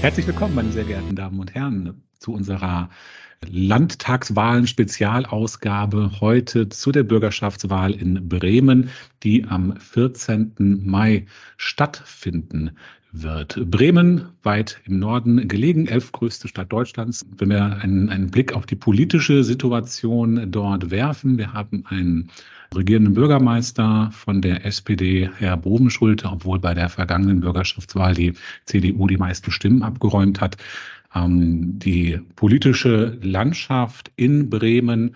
Herzlich willkommen, meine sehr geehrten Damen und Herren, zu unserer Landtagswahlen-Spezialausgabe heute zu der Bürgerschaftswahl in Bremen, die am 14. Mai stattfinden wird. Bremen, weit im Norden gelegen, elfgrößte Stadt Deutschlands. Wenn wir einen, einen Blick auf die politische Situation dort werfen, wir haben einen regierenden Bürgermeister von der SPD, Herr Bovenschulte, obwohl bei der vergangenen Bürgerschaftswahl die CDU die meisten Stimmen abgeräumt hat. Ähm, die politische Landschaft in Bremen,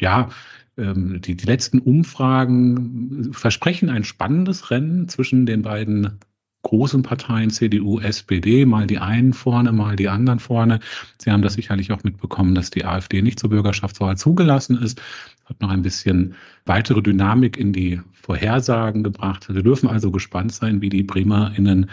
ja, ähm, die, die letzten Umfragen versprechen ein spannendes Rennen zwischen den beiden großen Parteien, CDU, SPD, mal die einen vorne, mal die anderen vorne. Sie haben das sicherlich auch mitbekommen, dass die AfD nicht zur Bürgerschaftswahl zugelassen ist. Hat noch ein bisschen weitere Dynamik in die Vorhersagen gebracht. Wir dürfen also gespannt sein, wie die BremerInnen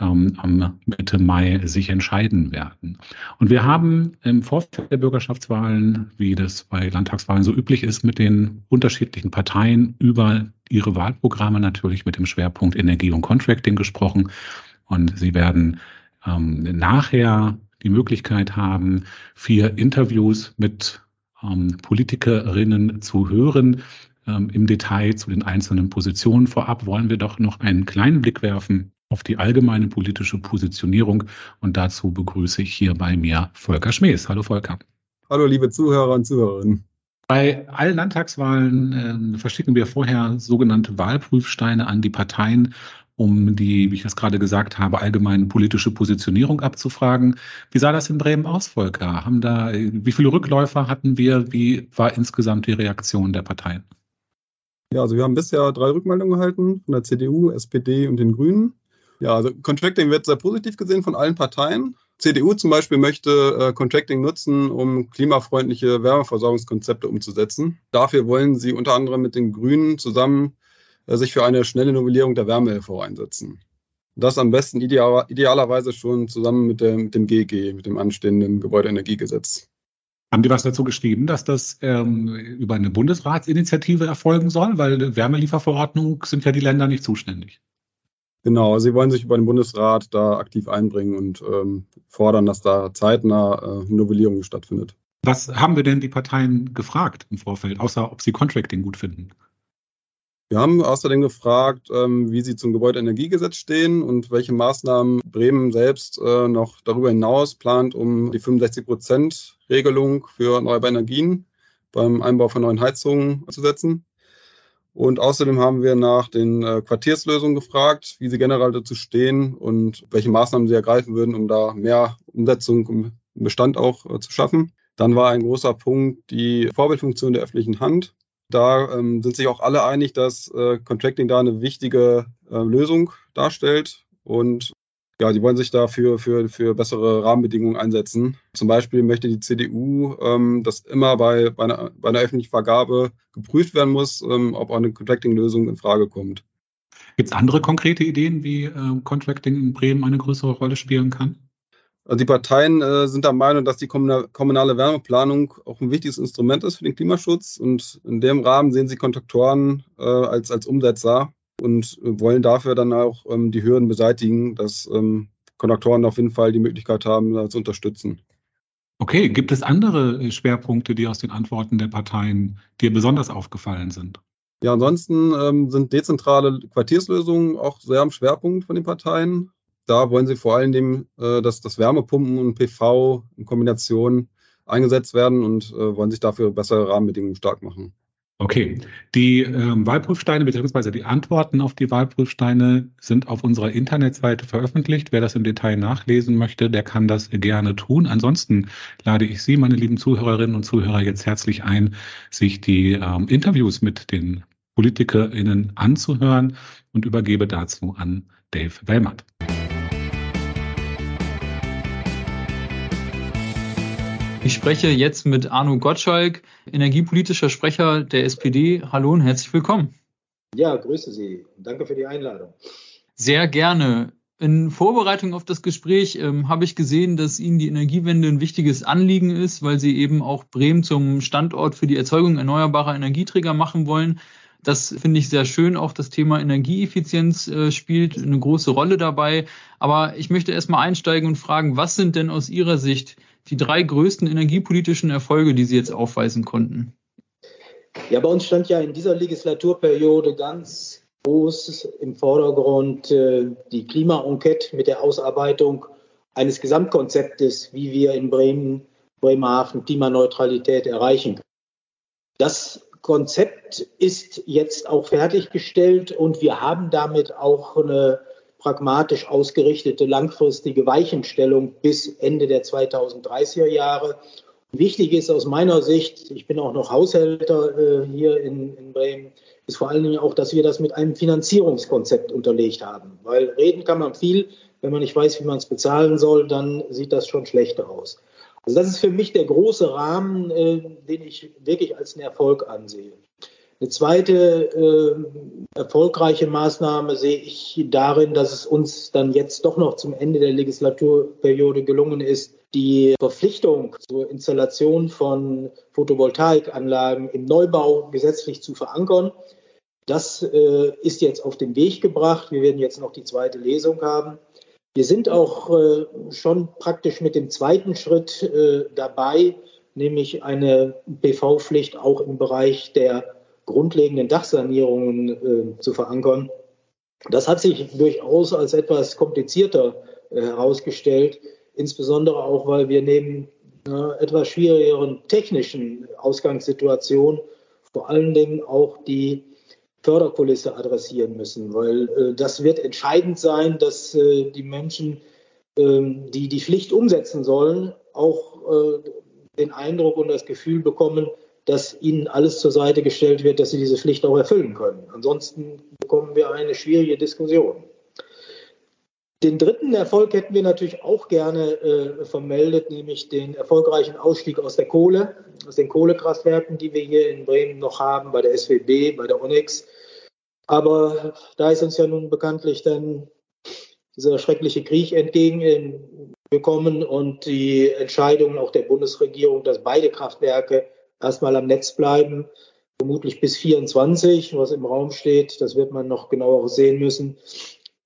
ähm, am Mitte Mai sich entscheiden werden. Und wir haben im Vorfeld der Bürgerschaftswahlen, wie das bei Landtagswahlen so üblich ist, mit den unterschiedlichen Parteien über ihre Wahlprogramme natürlich mit dem Schwerpunkt Energie und Contracting gesprochen. Und Sie werden ähm, nachher die Möglichkeit haben, vier Interviews mit ähm, Politikerinnen zu hören. Ähm, Im Detail zu den einzelnen Positionen. Vorab wollen wir doch noch einen kleinen Blick werfen auf die allgemeine politische Positionierung. Und dazu begrüße ich hier bei mir Volker Schmees. Hallo Volker. Hallo liebe Zuhörer und Zuhörerinnen. Bei allen Landtagswahlen äh, verschicken wir vorher sogenannte Wahlprüfsteine an die Parteien, um die, wie ich das gerade gesagt habe, allgemeine politische Positionierung abzufragen. Wie sah das in Bremen aus, Volker? Haben da, wie viele Rückläufer hatten wir? Wie war insgesamt die Reaktion der Parteien? Ja, also wir haben bisher drei Rückmeldungen erhalten von der CDU, SPD und den Grünen. Ja, also Contracting wird sehr positiv gesehen von allen Parteien. CDU zum Beispiel möchte äh, Contracting nutzen, um klimafreundliche Wärmeversorgungskonzepte umzusetzen. Dafür wollen sie unter anderem mit den Grünen zusammen äh, sich für eine schnelle Novellierung der Wärmehilfe einsetzen. Das am besten ideal, idealerweise schon zusammen mit dem, mit dem GG, mit dem anstehenden Gebäudeenergiegesetz. Haben die was dazu geschrieben, dass das ähm, über eine Bundesratsinitiative erfolgen soll? Weil Wärmelieferverordnung sind ja die Länder nicht zuständig. Genau, sie wollen sich über den Bundesrat da aktiv einbringen und ähm, fordern, dass da zeitnah äh, Novellierung stattfindet. Was haben wir denn die Parteien gefragt im Vorfeld, außer ob sie Contracting gut finden? Wir haben außerdem gefragt, ähm, wie sie zum Gebäudeenergiegesetz stehen und welche Maßnahmen Bremen selbst äh, noch darüber hinaus plant, um die 65-Prozent-Regelung für erneuerbare Energien beim Einbau von neuen Heizungen zu setzen. Und außerdem haben wir nach den äh, Quartierslösungen gefragt, wie sie generell dazu stehen und welche Maßnahmen sie ergreifen würden, um da mehr Umsetzung im Bestand auch äh, zu schaffen. Dann war ein großer Punkt die Vorbildfunktion der öffentlichen Hand. Da ähm, sind sich auch alle einig, dass äh, Contracting da eine wichtige äh, Lösung darstellt und ja, die wollen sich dafür für, für bessere Rahmenbedingungen einsetzen. Zum Beispiel möchte die CDU, ähm, dass immer bei, bei, einer, bei einer öffentlichen Vergabe geprüft werden muss, ähm, ob eine Contracting-Lösung in Frage kommt. Gibt es andere konkrete Ideen, wie äh, Contracting in Bremen eine größere Rolle spielen kann? Also die Parteien äh, sind der Meinung, dass die kommunale Wärmeplanung auch ein wichtiges Instrument ist für den Klimaschutz. Und in dem Rahmen sehen sie Kontraktoren äh, als, als Umsetzer und wollen dafür dann auch ähm, die Hürden beseitigen, dass ähm, Konduktoren auf jeden Fall die Möglichkeit haben, da zu unterstützen. Okay, gibt es andere äh, Schwerpunkte, die aus den Antworten der Parteien dir besonders aufgefallen sind? Ja, ansonsten ähm, sind dezentrale Quartierslösungen auch sehr am Schwerpunkt von den Parteien. Da wollen sie vor allen Dingen, äh, dass das Wärmepumpen und PV in Kombination eingesetzt werden und äh, wollen sich dafür bessere Rahmenbedingungen stark machen. Okay, die ähm, Wahlprüfsteine bzw. die Antworten auf die Wahlprüfsteine sind auf unserer Internetseite veröffentlicht. Wer das im Detail nachlesen möchte, der kann das gerne tun. Ansonsten lade ich Sie, meine lieben Zuhörerinnen und Zuhörer, jetzt herzlich ein, sich die ähm, Interviews mit den PolitikerInnen anzuhören und übergebe dazu an Dave Wellmatt. Ich spreche jetzt mit Arno Gottschalk, energiepolitischer Sprecher der SPD. Hallo und herzlich willkommen. Ja, grüße Sie. Danke für die Einladung. Sehr gerne. In Vorbereitung auf das Gespräch ähm, habe ich gesehen, dass Ihnen die Energiewende ein wichtiges Anliegen ist, weil Sie eben auch Bremen zum Standort für die Erzeugung erneuerbarer Energieträger machen wollen. Das finde ich sehr schön. Auch das Thema Energieeffizienz äh, spielt eine große Rolle dabei. Aber ich möchte erstmal einsteigen und fragen, was sind denn aus Ihrer Sicht die drei größten energiepolitischen Erfolge, die Sie jetzt aufweisen konnten? Ja, bei uns stand ja in dieser Legislaturperiode ganz groß im Vordergrund äh, die Klima-Enquete mit der Ausarbeitung eines Gesamtkonzeptes, wie wir in Bremen, Bremerhaven Klimaneutralität erreichen. Das Konzept ist jetzt auch fertiggestellt und wir haben damit auch eine pragmatisch ausgerichtete langfristige Weichenstellung bis Ende der 2030er Jahre. Wichtig ist aus meiner Sicht, ich bin auch noch Haushälter äh, hier in, in Bremen, ist vor allen Dingen auch, dass wir das mit einem Finanzierungskonzept unterlegt haben. Weil reden kann man viel, wenn man nicht weiß, wie man es bezahlen soll, dann sieht das schon schlechter aus. Also das ist für mich der große Rahmen, äh, den ich wirklich als einen Erfolg ansehe. Eine zweite äh, erfolgreiche Maßnahme sehe ich darin, dass es uns dann jetzt doch noch zum Ende der Legislaturperiode gelungen ist, die Verpflichtung zur Installation von Photovoltaikanlagen im Neubau gesetzlich zu verankern. Das äh, ist jetzt auf den Weg gebracht. Wir werden jetzt noch die zweite Lesung haben. Wir sind auch äh, schon praktisch mit dem zweiten Schritt äh, dabei, nämlich eine PV-Pflicht auch im Bereich der grundlegenden Dachsanierungen äh, zu verankern. Das hat sich durchaus als etwas komplizierter äh, herausgestellt, insbesondere auch, weil wir neben einer etwas schwierigeren technischen Ausgangssituation vor allen Dingen auch die Förderkulisse adressieren müssen, weil äh, das wird entscheidend sein, dass äh, die Menschen, ähm, die die Pflicht umsetzen sollen, auch den Eindruck und das Gefühl bekommen, dass ihnen alles zur Seite gestellt wird, dass sie diese Pflicht auch erfüllen können. Ansonsten bekommen wir eine schwierige Diskussion. Den dritten Erfolg hätten wir natürlich auch gerne äh, vermeldet, nämlich den erfolgreichen Ausstieg aus der Kohle, aus den Kohlekraftwerken, die wir hier in Bremen noch haben, bei der SWB, bei der Onyx. Aber da ist uns ja nun bekanntlich dann dieser schreckliche Krieg entgegengekommen und die Entscheidung auch der Bundesregierung, dass beide Kraftwerke erstmal am Netz bleiben, vermutlich bis 24, was im Raum steht. Das wird man noch genauer sehen müssen.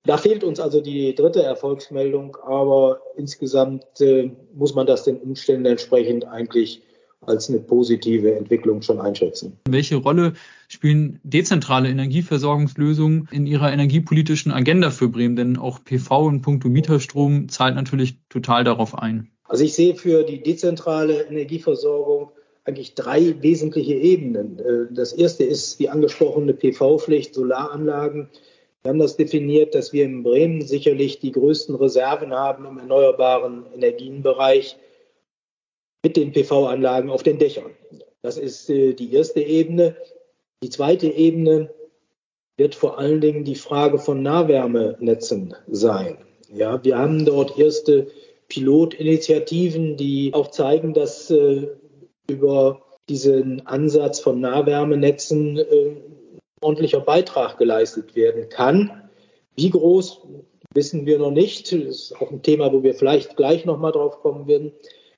Da fehlt uns also die dritte Erfolgsmeldung, aber insgesamt äh, muss man das den Umständen entsprechend eigentlich als eine positive Entwicklung schon einschätzen. Welche Rolle spielen dezentrale Energieversorgungslösungen in Ihrer energiepolitischen Agenda für Bremen? Denn auch PV und Punkto Mieterstrom zahlt natürlich total darauf ein. Also ich sehe für die dezentrale Energieversorgung eigentlich drei wesentliche Ebenen. Äh, das erste ist die angesprochene PV-Pflicht, Solaranlagen. Wir haben das definiert, dass wir in Bremen sicherlich die größten Reserven haben im erneuerbaren Energienbereich mit den PV-Anlagen auf den Dächern. Das ist äh, die erste Ebene. Die zweite Ebene wird vor allen Dingen die Frage von Nahwärmenetzen sein. Ja, wir haben dort erste Pilotinitiativen, die auch zeigen, dass äh, über diesen Ansatz von Nahwärmenetzen äh, ordentlicher Beitrag geleistet werden kann. Wie groß, wissen wir noch nicht. Das ist auch ein Thema, wo wir vielleicht gleich nochmal drauf kommen werden.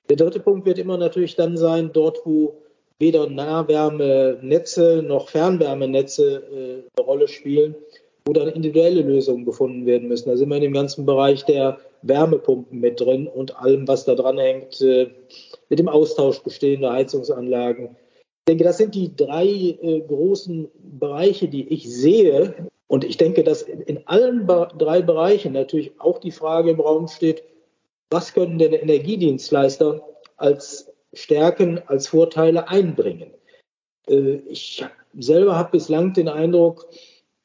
Der dritte Punkt wird immer natürlich dann sein, dort, wo weder Nahwärmenetze noch Fernwärmenetze äh, eine Rolle spielen, wo dann individuelle Lösungen gefunden werden müssen. Da sind wir in dem ganzen Bereich der Wärmepumpen mit drin und allem, was da dran hängt, äh, mit dem Austausch bestehender Heizungsanlagen. Ich denke, das sind die drei äh, großen Bereiche, die ich sehe. Und ich denke, dass in allen drei Bereichen natürlich auch die Frage im Raum steht, was können denn Energiedienstleister als Stärken, als Vorteile einbringen? Äh, ich selber habe bislang den Eindruck,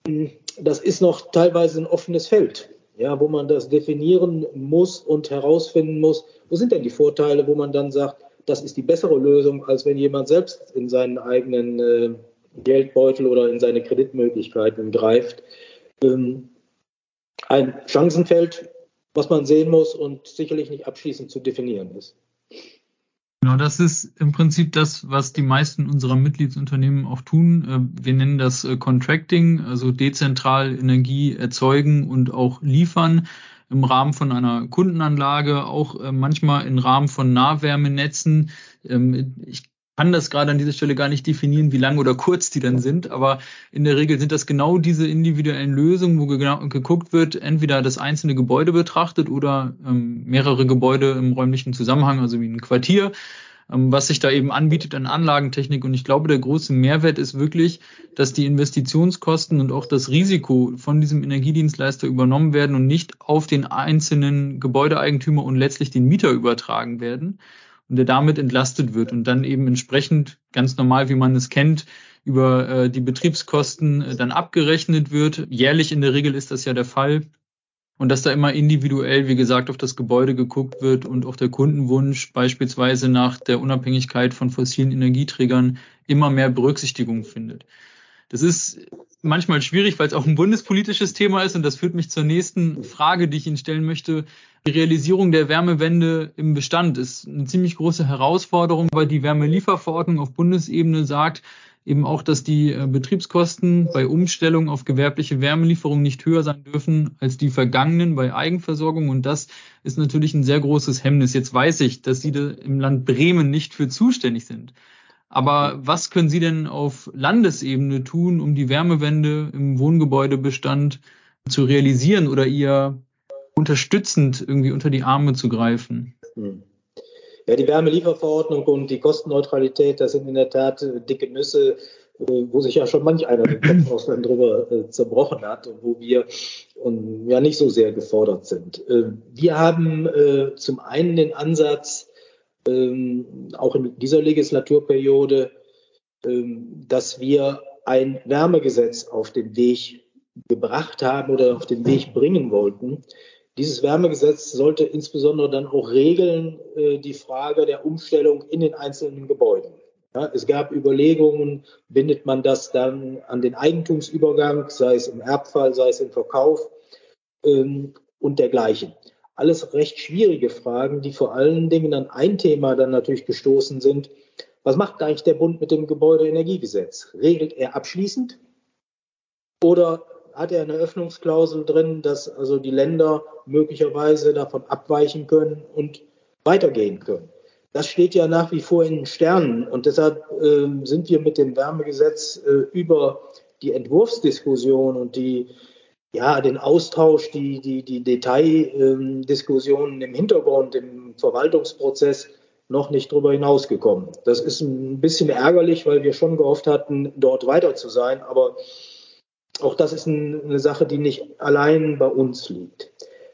hm, das ist noch teilweise ein offenes Feld ja, wo man das definieren muss und herausfinden muss, wo sind denn die Vorteile, wo man dann sagt, das ist die bessere Lösung, als wenn jemand selbst in seinen eigenen äh, Geldbeutel oder in seine Kreditmöglichkeiten greift. Ähm, ein Chancenfeld, was man sehen muss und sicherlich nicht abschließend zu definieren ist. Genau, das ist im Prinzip das, was die meisten unserer Mitgliedsunternehmen auch tun. Äh, wir nennen das äh, Contracting, also dezentral Energie erzeugen und auch liefern im Rahmen von einer Kundenanlage, auch äh, manchmal im Rahmen von Nahwärmenetzen. Ähm, ich kann das gerade an dieser Stelle gar nicht definieren, wie lang oder kurz die dann sind, aber in der Regel sind das genau diese individuellen Lösungen, wo genau geguckt wird, entweder das einzelne Gebäude betrachtet oder ähm, mehrere Gebäude im räumlichen Zusammenhang, also wie ein Quartier, ähm, was sich da eben anbietet an Anlagentechnik. Und ich glaube, der große Mehrwert ist wirklich, dass die Investitionskosten und auch das Risiko von diesem Energiedienstleister übernommen werden und nicht auf den einzelnen Gebäudeeigentümer und letztlich den Mieter übertragen werden und der damit entlastet wird und dann eben entsprechend ganz normal, wie man es kennt, über äh, die Betriebskosten äh, dann abgerechnet wird. Jährlich in der Regel ist das ja der Fall. Und dass da immer individuell, wie gesagt, auf das Gebäude geguckt wird und auch der Kundenwunsch beispielsweise nach der Unabhängigkeit von fossilen Energieträgern immer mehr Berücksichtigung findet. Das ist manchmal schwierig, weil es auch ein bundespolitisches Thema ist und das führt mich zur nächsten Frage, die ich Ihnen stellen möchte. Die Realisierung der Wärmewende im Bestand ist eine ziemlich große Herausforderung, weil die Wärmelieferverordnung auf Bundesebene sagt, eben auch, dass die äh, Betriebskosten bei Umstellung auf gewerbliche Wärmelieferung nicht höher sein dürfen als die vergangenen bei Eigenversorgung. Und das ist natürlich ein sehr großes Hemmnis. Jetzt weiß ich, dass Sie im Land Bremen nicht für zuständig sind. Aber was können Sie denn auf Landesebene tun, um die Wärmewende im Wohngebäudebestand zu realisieren oder ihr unterstützend irgendwie unter die Arme zu greifen? Hm. Ja, die Wärmelieferverordnung und die Kostenneutralität, das sind in der Tat äh, dicke Nüsse, äh, wo sich ja schon manch einer den Kopf aus drüber äh, zerbrochen hat und wo wir und, ja nicht so sehr gefordert sind. wir haben zum einen den Ansatz, ähm, auch in dieser Legislaturperiode, ähm, dass wir ein Wärmegesetz auf den Weg gebracht haben oder auf den Weg bringen wollten. Dieses Wärmegesetz sollte insbesondere dann auch regeln äh, die Frage der Umstellung in den einzelnen Gebäuden. Ja, es gab Überlegungen, bindet man das dann an den Eigentumsübergang, sei es im Erbfall, sei es im Verkauf ähm, und dergleichen alles recht schwierige Fragen, die vor allen Dingen an ein Thema dann natürlich gestoßen sind. Was macht eigentlich der Bund mit dem Gebäudeenergiegesetz? Regelt er abschließend oder hat er eine Öffnungsklausel drin, dass also die Länder möglicherweise davon abweichen können und weitergehen können? Das steht ja nach wie vor in den Sternen und deshalb äh, sind wir mit dem Wärmegesetz äh, über die Entwurfsdiskussion und die ja, den Austausch, die, die, die Detaildiskussionen im Hintergrund, im Verwaltungsprozess noch nicht darüber hinausgekommen. Das ist ein bisschen ärgerlich, weil wir schon gehofft hatten, dort weiter zu sein. Aber auch das ist eine Sache, die nicht allein bei uns liegt.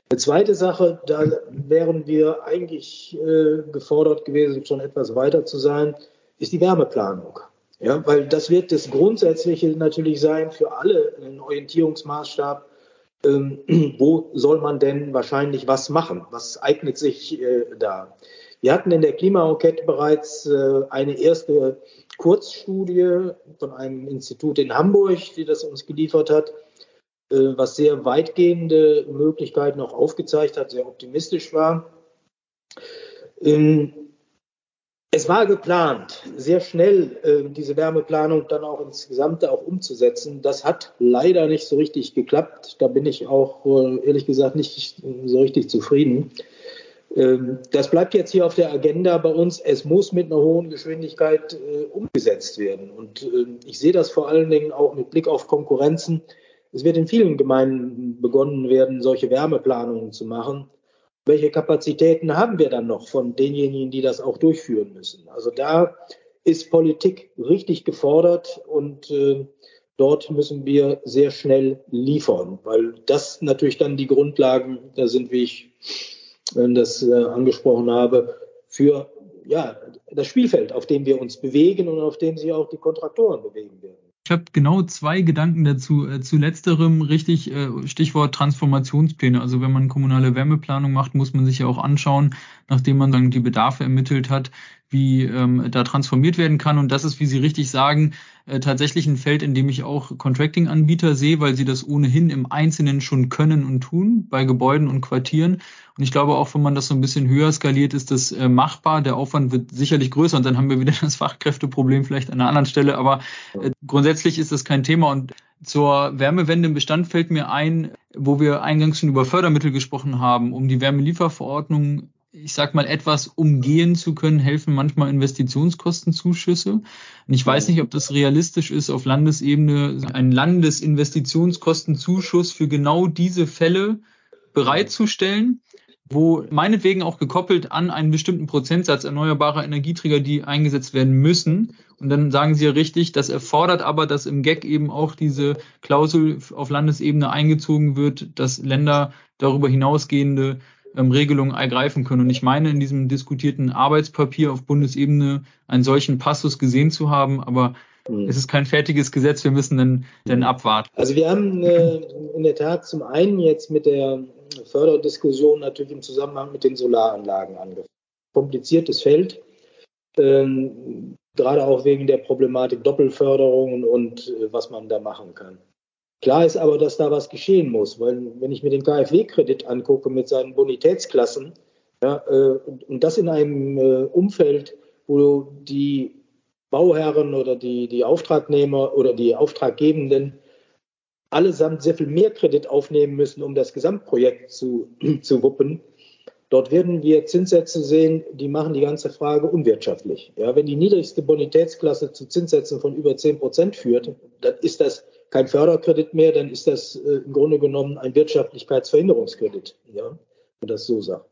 Eine zweite Sache, da wären wir eigentlich äh, gefordert gewesen, schon etwas weiter zu sein, ist die Wärmeplanung. Ja, weil das wird das Grundsätzliche natürlich sein für alle ein Orientierungsmaßstab, ähm, wo soll man denn wahrscheinlich was machen? Was eignet sich äh, da? Wir hatten in der Klimaenquete bereits äh, eine erste Kurzstudie von einem Institut in Hamburg, die das uns geliefert hat, äh, was sehr weitgehende Möglichkeiten auch aufgezeigt hat, sehr optimistisch war. Ähm, es war geplant, sehr schnell äh, diese Wärmeplanung dann auch ins Gesamte auch umzusetzen. Das hat leider nicht so richtig geklappt. Da bin ich auch ehrlich gesagt nicht so richtig zufrieden. Ähm, das bleibt jetzt hier auf der Agenda bei uns. Es muss mit einer hohen Geschwindigkeit äh, umgesetzt werden. Und äh, ich sehe das vor allen Dingen auch mit Blick auf Konkurrenzen. Es wird in vielen Gemeinden begonnen werden, solche Wärmeplanungen zu machen welche Kapazitäten haben wir dann noch von denjenigen, die das auch durchführen müssen? Also da ist Politik richtig gefordert und äh, dort müssen wir sehr schnell liefern, weil das natürlich dann die Grundlagen da sind, wie ich das äh, angesprochen habe, für ja, das Spielfeld, auf dem wir uns bewegen und auf dem sich auch die Kontraktoren bewegen werden. Ich habe genau zwei Gedanken dazu. Äh, zu letzterem richtig äh, Stichwort Transformationspläne. Also wenn man kommunale Wärmeplanung macht, muss man sich ja auch anschauen, nachdem man dann die Bedarfe ermittelt hat, wie ähm, da transformiert werden kann. Und das ist, wie Sie richtig sagen, äh, tatsächlich ein Feld, in dem ich auch Contracting-Anbieter sehe, weil sie das ohnehin im Einzelnen schon können und tun, bei Gebäuden und Quartieren. Und ich glaube auch, wenn man das so ein bisschen höher skaliert, ist das äh, machbar. Der Aufwand wird sicherlich größer und dann haben wir wieder das Fachkräfteproblem vielleicht an einer anderen Stelle. Aber äh, grundsätzlich ist das kein Thema. Und zur Wärmewende im Bestand fällt mir ein, wo wir eingangs schon über Fördermittel gesprochen haben, um die Wärmelieferverordnung ich sag mal, etwas umgehen zu können, helfen manchmal Investitionskostenzuschüsse. Und ich weiß nicht, ob das realistisch ist, auf Landesebene einen Landesinvestitionskostenzuschuss für genau diese Fälle bereitzustellen wo meinetwegen auch gekoppelt an einen bestimmten Prozentsatz erneuerbarer Energieträger, die eingesetzt werden müssen. Und dann sagen Sie ja richtig, das erfordert aber, dass im GEC eben auch diese Klausel auf Landesebene eingezogen wird, dass Länder darüber hinausgehende ähm, Regelungen ergreifen können. Und ich meine, in diesem diskutierten Arbeitspapier auf Bundesebene einen solchen Passus gesehen zu haben, aber mhm. es ist kein fertiges Gesetz, wir müssen dann, dann abwarten. Also wir haben äh, in der Tat zum einen jetzt mit der Förderdiskussion natürlich im Zusammenhang mit den Solaranlagen angefangen. Kompliziertes Feld, ähm, gerade auch wegen der Problematik Doppelförderung und äh, was man da machen kann. Klar ist aber, dass da was geschehen muss, weil wenn ich mir den KfW-Kredit angucke mit seinen Bonitätsklassen, ja, äh, und, und, das in einem äh, Umfeld, wo die Bauherren oder die, die Auftragnehmer oder die Auftraggebenden allesamt sehr viel mehr Kredit aufnehmen müssen, um das Gesamtprojekt zu, zu wuppen. Dort werden wir Zinssätze sehen, die machen die ganze Frage unwirtschaftlich. Ja, wenn die niedrigste Bonitätsklasse zu Zinssätzen von über 10 Prozent führt, dann ist das kein Förderkredit mehr, dann ist das äh, im Grunde genommen ein Wirtschaftlichkeitsverhinderungskredit, ja, wenn man das so sagt.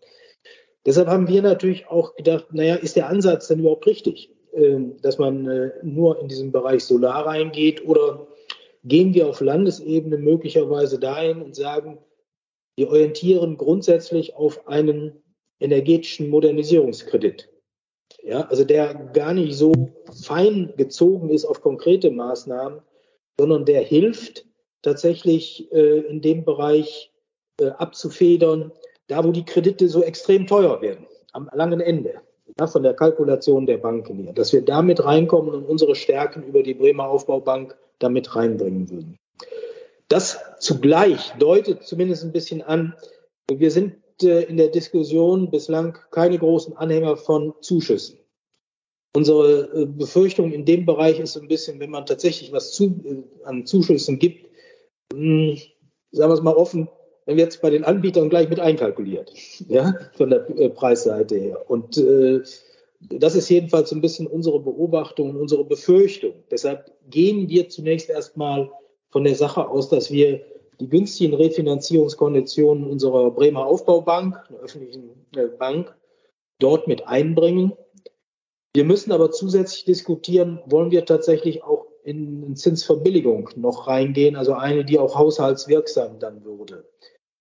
Deshalb haben wir natürlich auch gedacht, naja, ist der Ansatz denn überhaupt richtig, äh, dass man äh, nur in diesen Bereich Solar reingeht oder gehen wir auf Landesebene möglicherweise dahin und sagen, wir orientieren grundsätzlich auf einen energetischen Modernisierungskredit. Ja, also der gar nicht so fein gezogen ist auf konkrete Maßnahmen, sondern der hilft tatsächlich äh, in dem Bereich äh, abzufedern, da wo die Kredite so extrem teuer werden, am langen Ende, ja, von der Kalkulation der Banken her, dass wir damit reinkommen und unsere Stärken über die Bremer Aufbaubank damit reinbringen würden. Das zugleich deutet zumindest ein bisschen an, wir sind äh, in der Diskussion bislang keine großen Anhänger von Zuschüssen. Unsere äh, Befürchtung in dem Bereich ist so ein bisschen, wenn man tatsächlich was zu, äh, an Zuschüssen gibt, hm, sagen wir es mal offen, wenn wir jetzt bei den Anbietern gleich mit einkalkuliert, ja, von der Preisseite her. Und äh, das ist jedenfalls ein bisschen unsere Beobachtung und unsere Befürchtung. Deshalb gehen wir zunächst erstmal von der Sache aus, dass wir die günstigen Refinanzierungskonditionen unserer Bremer Aufbaubank, einer öffentlichen äh, Bank, dort mit einbringen. Wir müssen aber zusätzlich diskutieren, wollen wir tatsächlich auch in Zinsverbilligung noch reingehen, also eine, die auch haushaltswirksam dann würde.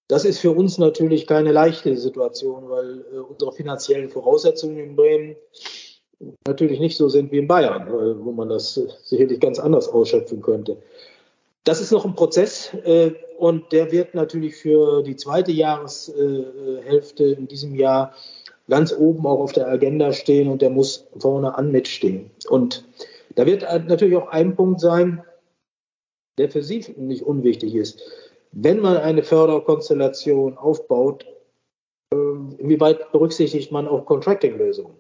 Das ist für uns natürlich keine leichte Situation, weil äh, unsere finanziellen Voraussetzungen in Bremen natürlich nicht so sind wie in Bayern, äh, wo man das äh, sicherlich ganz anders ausschöpfen könnte. Das ist noch ein Prozess und der wird natürlich für die zweite Jahreshälfte in diesem Jahr ganz oben auch auf der Agenda stehen und der muss vorne an mitstehen. Und da wird natürlich auch ein Punkt sein, der für Sie nicht unwichtig ist wenn man eine Förderkonstellation aufbaut, äh, inwieweit berücksichtigt man auch Contracting-Lösungen?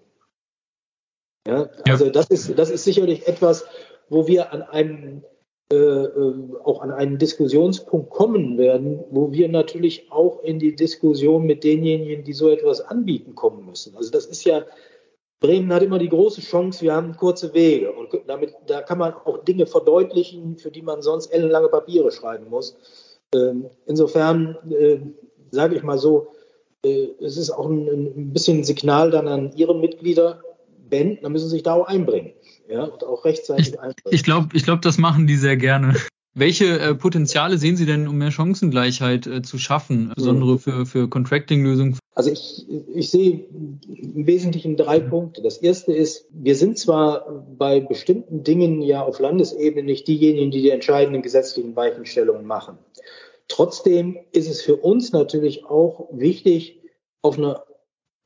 Ja, also das ist, das ist sicherlich etwas, wo wir an einem äh, äh, auch an einen Diskussionspunkt kommen werden, wo wir natürlich auch in die Diskussion mit denjenigen, die so etwas anbieten, kommen müssen. Also das ist ja, Bremen hat immer die große Chance, wir haben kurze Wege und damit, da kann man auch Dinge verdeutlichen, für die man sonst ellenlange Papiere schreiben muss. Ähm, insofern äh, sage ich mal so, es ist auch ein, ein bisschen ein Signal dann an Ihre Mitglieder, Ben, da müssen Sie sich da auch einbringen. Ja, und auch rechtzeitig ich, einbringen. Ich glaube, ich glaub, das machen die sehr gerne. Welche äh, Potenziale sehen Sie denn, um mehr Chancengleichheit äh, zu schaffen, insbesondere mhm. für, für Contracting-Lösungen? Also ich, ich sehe im Wesentlichen drei Punkte. Das erste ist, wir sind zwar bei bestimmten Dingen ja auf Landesebene nicht diejenigen, die die entscheidenden gesetzlichen Weichenstellungen machen. Trotzdem ist es für uns natürlich auch wichtig, auf einer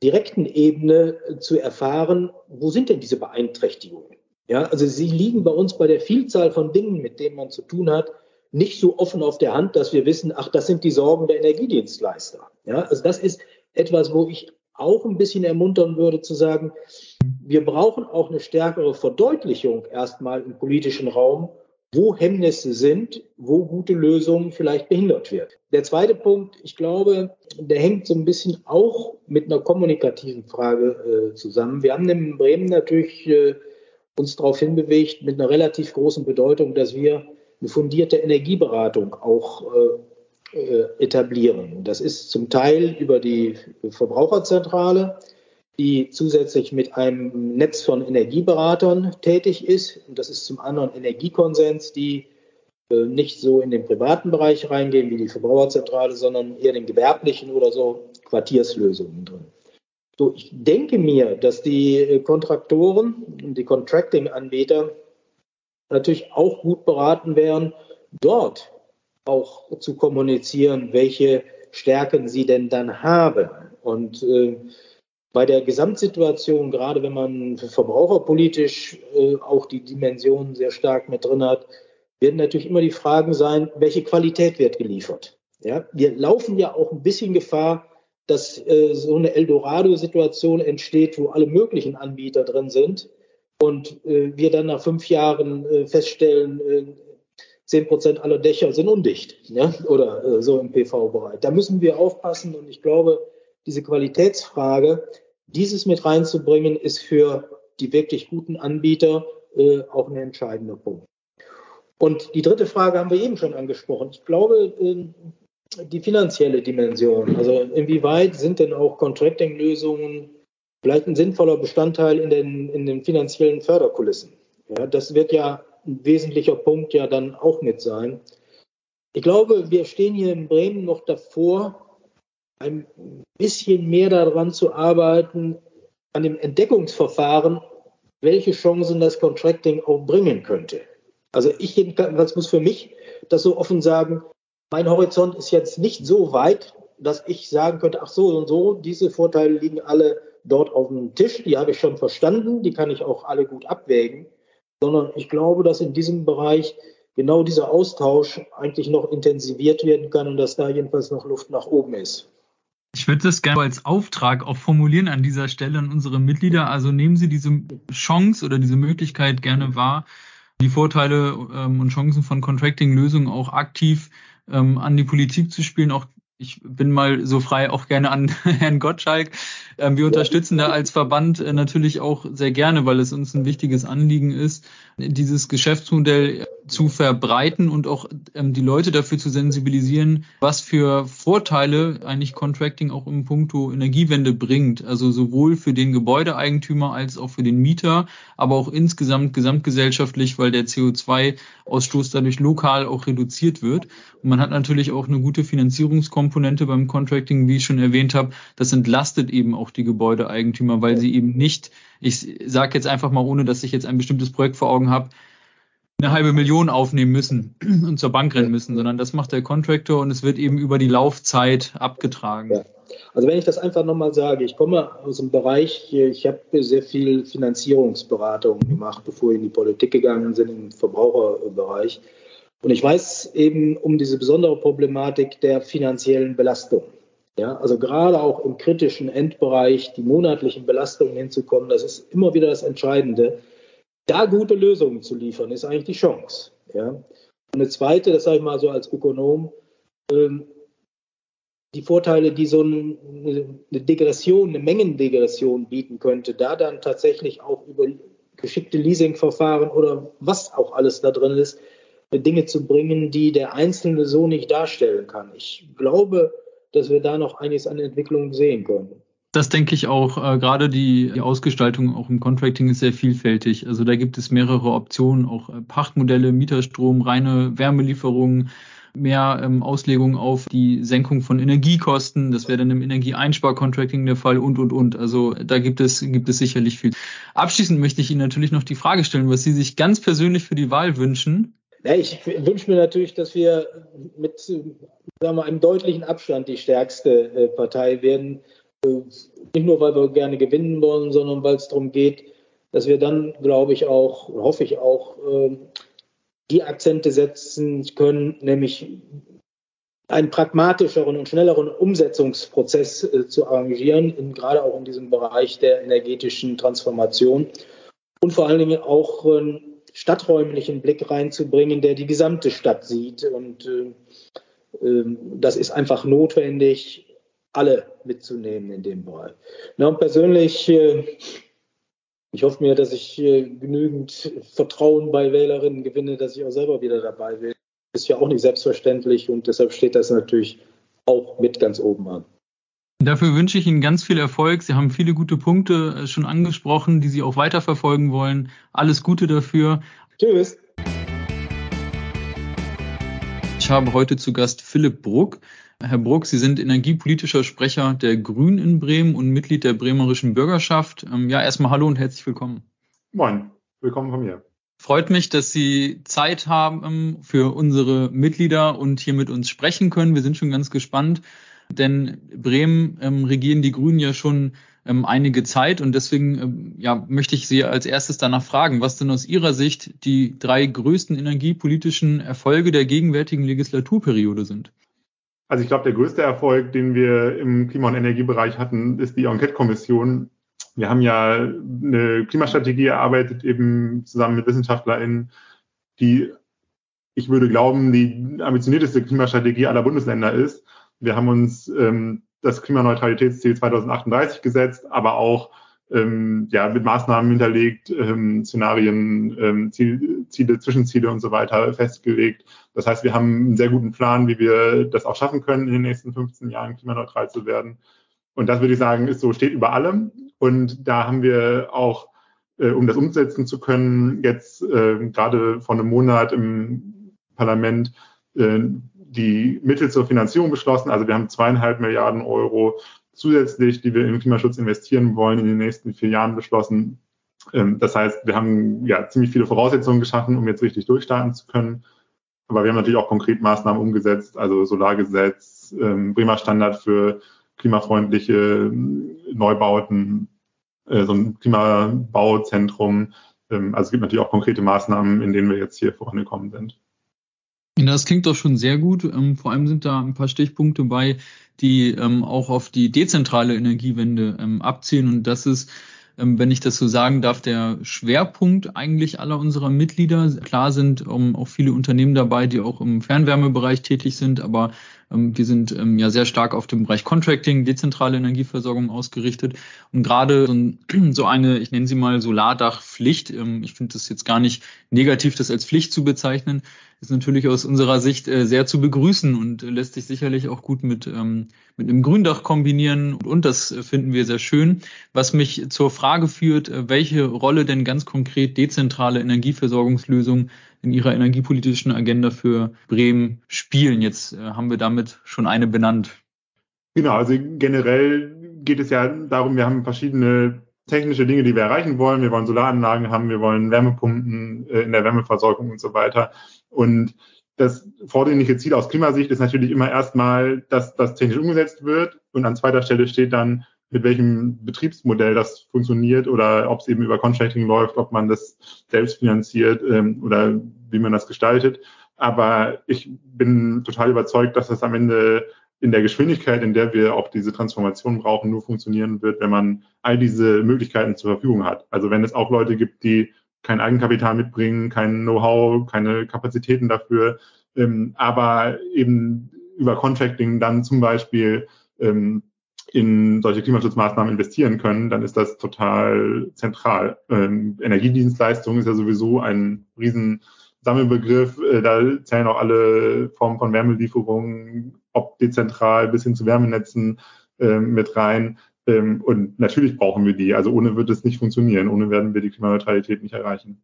direkten Ebene zu erfahren, wo sind denn diese Beeinträchtigungen? Ja, also sie liegen bei uns bei der Vielzahl von Dingen, mit denen man zu tun hat, nicht so offen auf der Hand, dass wir wissen, ach, das sind die Sorgen der Energiedienstleister. Ja, also das ist etwas, wo ich auch ein bisschen ermuntern würde zu sagen, wir brauchen auch eine stärkere Verdeutlichung erstmal im politischen Raum, wo Hemmnisse sind, wo gute Lösungen vielleicht behindert wird. Der zweite Punkt, ich glaube, der hängt so ein bisschen auch mit einer kommunikativen Frage äh, zusammen. Wir haben in Bremen natürlich äh, uns darauf hinbewegt, mit einer relativ großen Bedeutung, dass wir eine fundierte Energieberatung auch äh, äh etablieren. Das ist zum Teil über die Verbraucherzentrale, die zusätzlich mit einem Netz von Energieberatern tätig ist. Und das ist zum anderen Energiekonsens, die äh, nicht so in den privaten Bereich reingehen wie die Verbraucherzentrale, sondern eher den gewerblichen oder so Quartierslösungen drin. So, ich denke mir, dass die äh, Kontraktoren und die Contracting-Anbieter natürlich auch gut beraten wären, dort auch zu kommunizieren, welche Stärken sie denn dann haben. Und äh, bei der Gesamtsituation, gerade wenn man verbraucherpolitisch äh, auch die Dimensionen sehr stark mit drin hat, werden natürlich immer die Fragen sein, welche Qualität wird geliefert. Ja, wir laufen ja auch ein bisschen Gefahr, dass äh, so eine Eldorado-Situation entsteht, wo alle möglichen Anbieter drin sind und äh, wir dann nach fünf Jahren äh, feststellen, äh, zehn Prozent aller Dächer sind undicht ja? oder äh, so im PV-Bereich. Da müssen wir aufpassen und ich glaube, diese Qualitätsfrage dieses mit reinzubringen, ist für die wirklich guten Anbieter äh, auch ein entscheidender Punkt. Und die dritte Frage haben wir eben schon angesprochen. Ich glaube, äh, die finanzielle Dimension, also inwieweit sind denn auch Contracting-Lösungen vielleicht ein sinnvoller Bestandteil in den, in den finanziellen Förderkulissen? Ja, das wird ja ein wesentlicher Punkt ja dann auch mit sein. Ich glaube, wir stehen hier in Bremen noch davor, ein bisschen mehr daran zu arbeiten, an dem Entdeckungsverfahren, welche Chancen das Contracting auch bringen könnte. Also ich jedenfalls muss für mich das so offen sagen, mein Horizont ist jetzt nicht so weit, dass ich sagen könnte, ach so und so, diese Vorteile liegen alle dort auf dem Tisch, die habe ich schon verstanden, die kann ich auch alle gut abwägen, sondern ich glaube, dass in diesem Bereich genau dieser Austausch eigentlich noch intensiviert werden kann und dass da jedenfalls noch Luft nach oben ist. Ich würde das gerne als Auftrag auch formulieren an dieser Stelle an unsere Mitglieder. Also nehmen Sie diese Chance oder diese Möglichkeit gerne wahr, die Vorteile ähm, und Chancen von Contracting-Lösungen auch aktiv ähm, an die Politik zu spielen, auch ich bin mal so frei auch gerne an Herrn Gottschalk. Ähm, wir unterstützen da als Verband äh, natürlich auch sehr gerne, weil es uns ein wichtiges Anliegen ist, dieses Geschäftsmodell zu verbreiten und auch ähm, die Leute dafür zu sensibilisieren, was für Vorteile eigentlich Contracting auch im Punkto Energiewende bringt. Also sowohl für den Gebäudeeigentümer als auch für den Mieter, aber auch insgesamt gesamtgesellschaftlich, weil der CO2-Ausstoß dadurch lokal auch reduziert wird. Und man hat natürlich auch eine gute Finanzierungskomponente beim Contracting, wie ich schon erwähnt habe. Das entlastet eben auch die Gebäudeeigentümer, weil sie eben nicht, ich sage jetzt einfach mal, ohne dass ich jetzt ein bestimmtes Projekt vor Augen habe, eine halbe Million aufnehmen müssen und zur Bank rennen müssen, sondern das macht der Contractor und es wird eben über die Laufzeit abgetragen. Ja. Also wenn ich das einfach nochmal sage, ich komme aus dem Bereich, ich habe sehr viel Finanzierungsberatung gemacht, bevor wir in die Politik gegangen sind, im Verbraucherbereich. Und ich weiß eben um diese besondere Problematik der finanziellen Belastung. Ja, also gerade auch im kritischen Endbereich die monatlichen Belastungen hinzukommen, das ist immer wieder das Entscheidende. Da gute Lösungen zu liefern, ist eigentlich die Chance. Ja. Und eine zweite, das sage ich mal so als Ökonom, ähm, die Vorteile, die so eine Degression, eine Mengendegression bieten könnte, da dann tatsächlich auch über geschickte Leasingverfahren oder was auch alles da drin ist, Dinge zu bringen, die der Einzelne so nicht darstellen kann. Ich glaube, dass wir da noch einiges an Entwicklung sehen können. Das denke ich auch. Äh, gerade die, die Ausgestaltung auch im Contracting ist sehr vielfältig. Also da gibt es mehrere Optionen, auch äh, Pachtmodelle, Mieterstrom, reine Wärmelieferungen, mehr ähm, Auslegung auf die Senkung von Energiekosten. Das wäre dann im Energieeinsparcontracting der Fall und, und, und. Also da gibt es, gibt es sicherlich viel. Abschließend möchte ich Ihnen natürlich noch die Frage stellen, was Sie sich ganz persönlich für die Wahl wünschen. Ja, ich wünsche mir natürlich, dass wir mit sagen wir, einem deutlichen Abstand die stärkste äh, Partei werden. Äh, nicht nur, weil wir gerne gewinnen wollen, sondern weil es darum geht, dass wir dann, glaube ich auch, hoffe ich auch, ähm, die Akzente setzen können, nämlich einen pragmatischeren und schnelleren Umsetzungsprozess äh, zu arrangieren, in, gerade auch in diesem Bereich der energetischen Transformation und vor allen Dingen auch äh, stadträumlichen Blick reinzubringen, der die gesamte Stadt sieht. Und äh, ähm, das ist einfach notwendig, alle mitzunehmen in dem Bereich. Na, und persönlich, äh, ich hoffe mir, dass ich äh, genügend Vertrauen bei Wählerinnen gewinne, dass ich auch selber wieder dabei bin. Ist ja auch nicht selbstverständlich und deshalb steht das natürlich auch mit ganz oben an. Dafür wünsche ich Ihnen ganz viel Erfolg. Sie haben viele gute Punkte äh, schon angesprochen, die Sie auch weiterverfolgen wollen. Alles Gute dafür. Tschüss. Ich habe heute zu Gast Philipp Bruck. Herr Bruck, Sie sind energiepolitischer Sprecher der Grünen in Bremen und Mitglied der bremerischen Bürgerschaft. Ähm, ja, erstmal hallo und herzlich willkommen. Moin, willkommen von mir. Freut mich, dass Sie Zeit haben für unsere Mitglieder und hier mit uns sprechen können. Wir sind schon ganz gespannt denn Bremen ähm, regieren die Grünen ja schon ähm, einige Zeit und deswegen ähm, ja, möchte ich Sie als erstes danach fragen, was denn aus Ihrer Sicht die drei größten energiepolitischen Erfolge der gegenwärtigen Legislaturperiode sind. Also ich glaube, der größte Erfolg, den wir im Klima- und Energiebereich hatten, ist die Enquete-Kommission. Wir haben ja eine Klimastrategie erarbeitet, eben zusammen mit WissenschaftlerInnen, die, ich würde glauben, die ambitionierteste Klimastrategie aller Bundesländer ist. Wir haben uns ähm, das Klimaneutralitätsziel 2038 gesetzt, aber auch ähm, ja, mit Maßnahmen hinterlegt, ähm, Szenarien, ähm, Ziel, Ziele, Zwischenziele und so weiter festgelegt. Das heißt, wir haben einen sehr guten Plan, wie wir das auch schaffen können, in den nächsten 15 Jahren klimaneutral zu werden. Und das würde ich sagen, ist so, steht über allem. Und da haben wir auch, äh, um das umsetzen zu können, jetzt äh, gerade vor einem Monat im Parlament äh, die Mittel zur Finanzierung beschlossen. Also wir haben zweieinhalb Milliarden Euro zusätzlich, die wir in Klimaschutz investieren wollen, in den nächsten vier Jahren beschlossen. Ähm, das heißt, wir haben ja ziemlich viele Voraussetzungen geschaffen, um jetzt richtig durchstarten zu können. Aber wir haben natürlich auch konkret Maßnahmen umgesetzt, also Solargesetz, ähm, Bremer Standard für klimafreundliche ähm, Neubauten, äh, so ein Klimabauzentrum. Also es gibt natürlich auch konkrete Maßnahmen, in denen wir jetzt hier vorangekommen sind. Das klingt doch schon sehr gut. Ähm, vor allem sind da ein paar Stichpunkte bei, die ähm, auch auf die dezentrale Energiewende ähm, abzielen. Und das ist, wenn ich das so sagen darf, der Schwerpunkt eigentlich aller unserer Mitglieder. Klar sind auch viele Unternehmen dabei, die auch im Fernwärmebereich tätig sind, aber wir sind ähm, ja sehr stark auf dem Bereich Contracting, dezentrale Energieversorgung ausgerichtet. Und gerade so eine, ich nenne sie mal Solardachpflicht, ähm, ich finde das jetzt gar nicht negativ, das als Pflicht zu bezeichnen, ist natürlich aus unserer Sicht äh, sehr zu begrüßen und lässt sich sicherlich auch gut mit, mit einem Gründach kombinieren. Und das finden wir sehr schön. Was mich zur Frage führt, äh, welche Rolle denn ganz konkret dezentrale Energieversorgungslösungen in ihrer energiepolitischen Agenda für Bremen spielen. Jetzt äh, haben wir damit schon eine benannt. Genau, also generell geht es ja darum, wir haben verschiedene technische Dinge, die wir erreichen wollen. Wir wollen Solaranlagen haben, wir wollen Wärmepumpen äh, in der Wärmeversorgung und so weiter. Und das vordringliche Ziel aus Klimasicht ist natürlich immer erstmal, dass das technisch umgesetzt wird. Und an zweiter Stelle steht dann, mit welchem Betriebsmodell das funktioniert oder ob es eben über Contracting läuft, ob man das selbst finanziert ähm, oder wie man das gestaltet. Aber ich bin total überzeugt, dass das am Ende in der Geschwindigkeit, in der wir auch diese Transformation brauchen, nur funktionieren wird, wenn man all diese Möglichkeiten zur Verfügung hat. Also wenn es auch Leute gibt, die kein Eigenkapital mitbringen, kein Know-how, keine Kapazitäten dafür, ähm, aber eben über Contracting dann zum Beispiel ähm, in solche Klimaschutzmaßnahmen investieren können, dann ist das total zentral. Ähm, Energiedienstleistung ist ja sowieso ein riesen Sammelbegriff. Äh, da zählen auch alle Formen von Wärmelieferungen, ob dezentral bis hin zu Wärmenetzen äh, mit rein. Ähm, und natürlich brauchen wir die. Also ohne wird es nicht funktionieren. Ohne werden wir die Klimaneutralität nicht erreichen.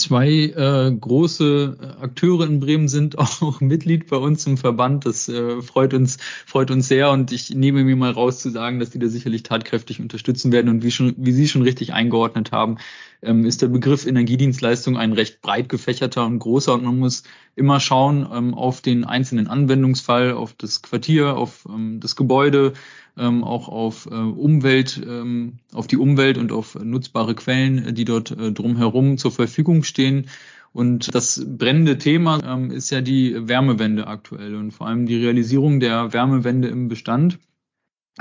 Zwei äh, große äh, Akteure in Bremen sind auch Mitglied bei uns im Verband. Das äh, freut uns, freut uns sehr und ich nehme mir mal raus zu sagen, dass die da sicherlich tatkräftig unterstützen werden. Und wie schon, wie Sie schon richtig eingeordnet haben, ähm, ist der Begriff Energiedienstleistung ein recht breit gefächerter und großer und man muss immer schauen ähm, auf den einzelnen Anwendungsfall, auf das Quartier, auf ähm, das Gebäude, ähm, auch auf äh, Umwelt, ähm, auf die Umwelt und auf nutzbare Quellen, die dort äh, drumherum zur Verfügung stehen. Und das brennende Thema ähm, ist ja die Wärmewende aktuell und vor allem die Realisierung der Wärmewende im Bestand.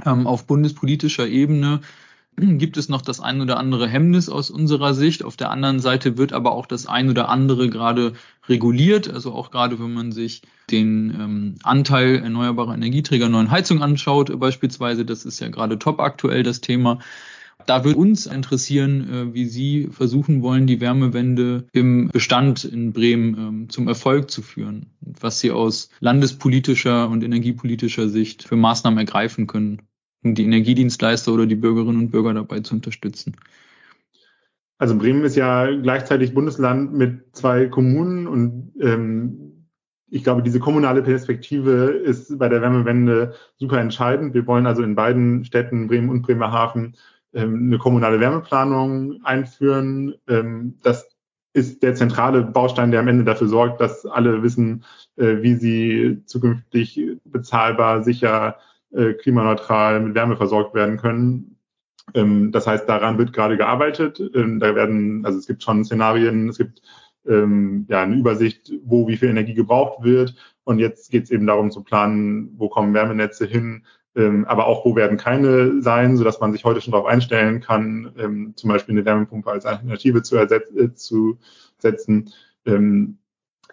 Ähm, auf bundespolitischer Ebene gibt es noch das ein oder andere Hemmnis aus unserer Sicht. Auf der anderen Seite wird aber auch das ein oder andere gerade reguliert. Also auch gerade wenn man sich den ähm, Anteil erneuerbarer Energieträger neuen Heizungen anschaut, beispielsweise, das ist ja gerade top aktuell das Thema. Da würde uns interessieren, äh, wie Sie versuchen wollen, die Wärmewende im Bestand in Bremen ähm, zum Erfolg zu führen. Was Sie aus landespolitischer und energiepolitischer Sicht für Maßnahmen ergreifen können um die Energiedienstleister oder die Bürgerinnen und Bürger dabei zu unterstützen. Also Bremen ist ja gleichzeitig Bundesland mit zwei Kommunen und ähm, ich glaube, diese kommunale Perspektive ist bei der Wärmewende super entscheidend. Wir wollen also in beiden Städten, Bremen und Bremerhaven, ähm, eine kommunale Wärmeplanung einführen. Ähm, das ist der zentrale Baustein, der am Ende dafür sorgt, dass alle wissen, äh, wie sie zukünftig bezahlbar, sicher äh, klimaneutral mit Wärme versorgt werden können. Ähm, das heißt, daran wird gerade gearbeitet. Ähm, da werden, also es gibt schon Szenarien, es gibt ähm, ja eine Übersicht, wo wie viel Energie gebraucht wird. Und jetzt geht es eben darum zu planen, wo kommen Wärmenetze hin, ähm, aber auch wo werden keine sein, so dass man sich heute schon darauf einstellen kann, ähm, zum Beispiel eine Wärmepumpe als Alternative zu, äh, zu setzen. Ähm,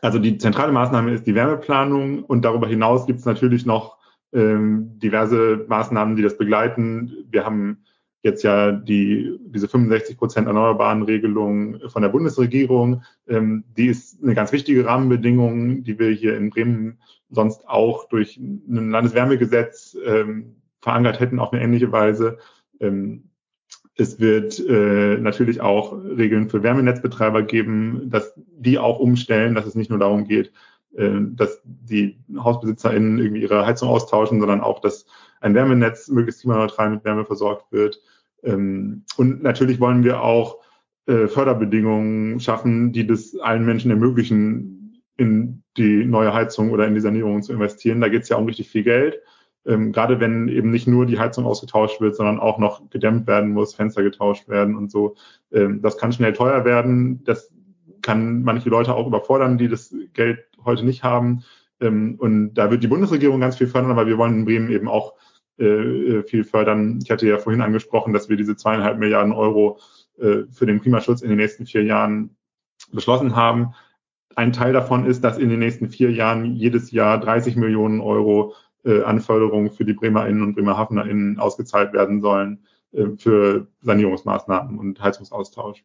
also die zentrale Maßnahme ist die Wärmeplanung und darüber hinaus gibt es natürlich noch ähm, diverse Maßnahmen, die das begleiten. Wir haben jetzt ja die, diese 65 Prozent erneuerbaren Regelung von der Bundesregierung. Ähm, die ist eine ganz wichtige Rahmenbedingung, die wir hier in Bremen sonst auch durch ein Landeswärmegesetz ähm, verankert hätten auf eine ähnliche Weise. Ähm, es wird äh, natürlich auch Regeln für Wärmenetzbetreiber geben, dass die auch umstellen, dass es nicht nur darum geht, dass die HausbesitzerInnen irgendwie ihre Heizung austauschen, sondern auch, dass ein Wärmenetz möglichst klimaneutral mit Wärme versorgt wird. Ähm, und natürlich wollen wir auch äh, Förderbedingungen schaffen, die das allen Menschen ermöglichen, in die neue Heizung oder in die Sanierung zu investieren. Da geht es ja um richtig viel Geld. Ähm, gerade wenn eben nicht nur die Heizung ausgetauscht wird, sondern auch noch gedämmt werden muss, Fenster getauscht werden und so. Ähm, das kann schnell teuer werden. Das kann manche Leute auch überfordern, die das Geld heute nicht haben. Ähm, und da wird die Bundesregierung ganz viel fördern, aber wir wollen in Bremen eben auch äh, äh, viel fördern. Ich hatte ja vorhin angesprochen, dass wir diese zweieinhalb Milliarden Euro äh, für den Klimaschutz in den nächsten vier Jahren beschlossen haben. Ein Teil davon ist, dass in den nächsten vier Jahren jedes Jahr 30 Millionen Euro an Förderung für die BremerInnen und BremerhavenerInnen ausgezahlt werden sollen für Sanierungsmaßnahmen und Heizungsaustausch.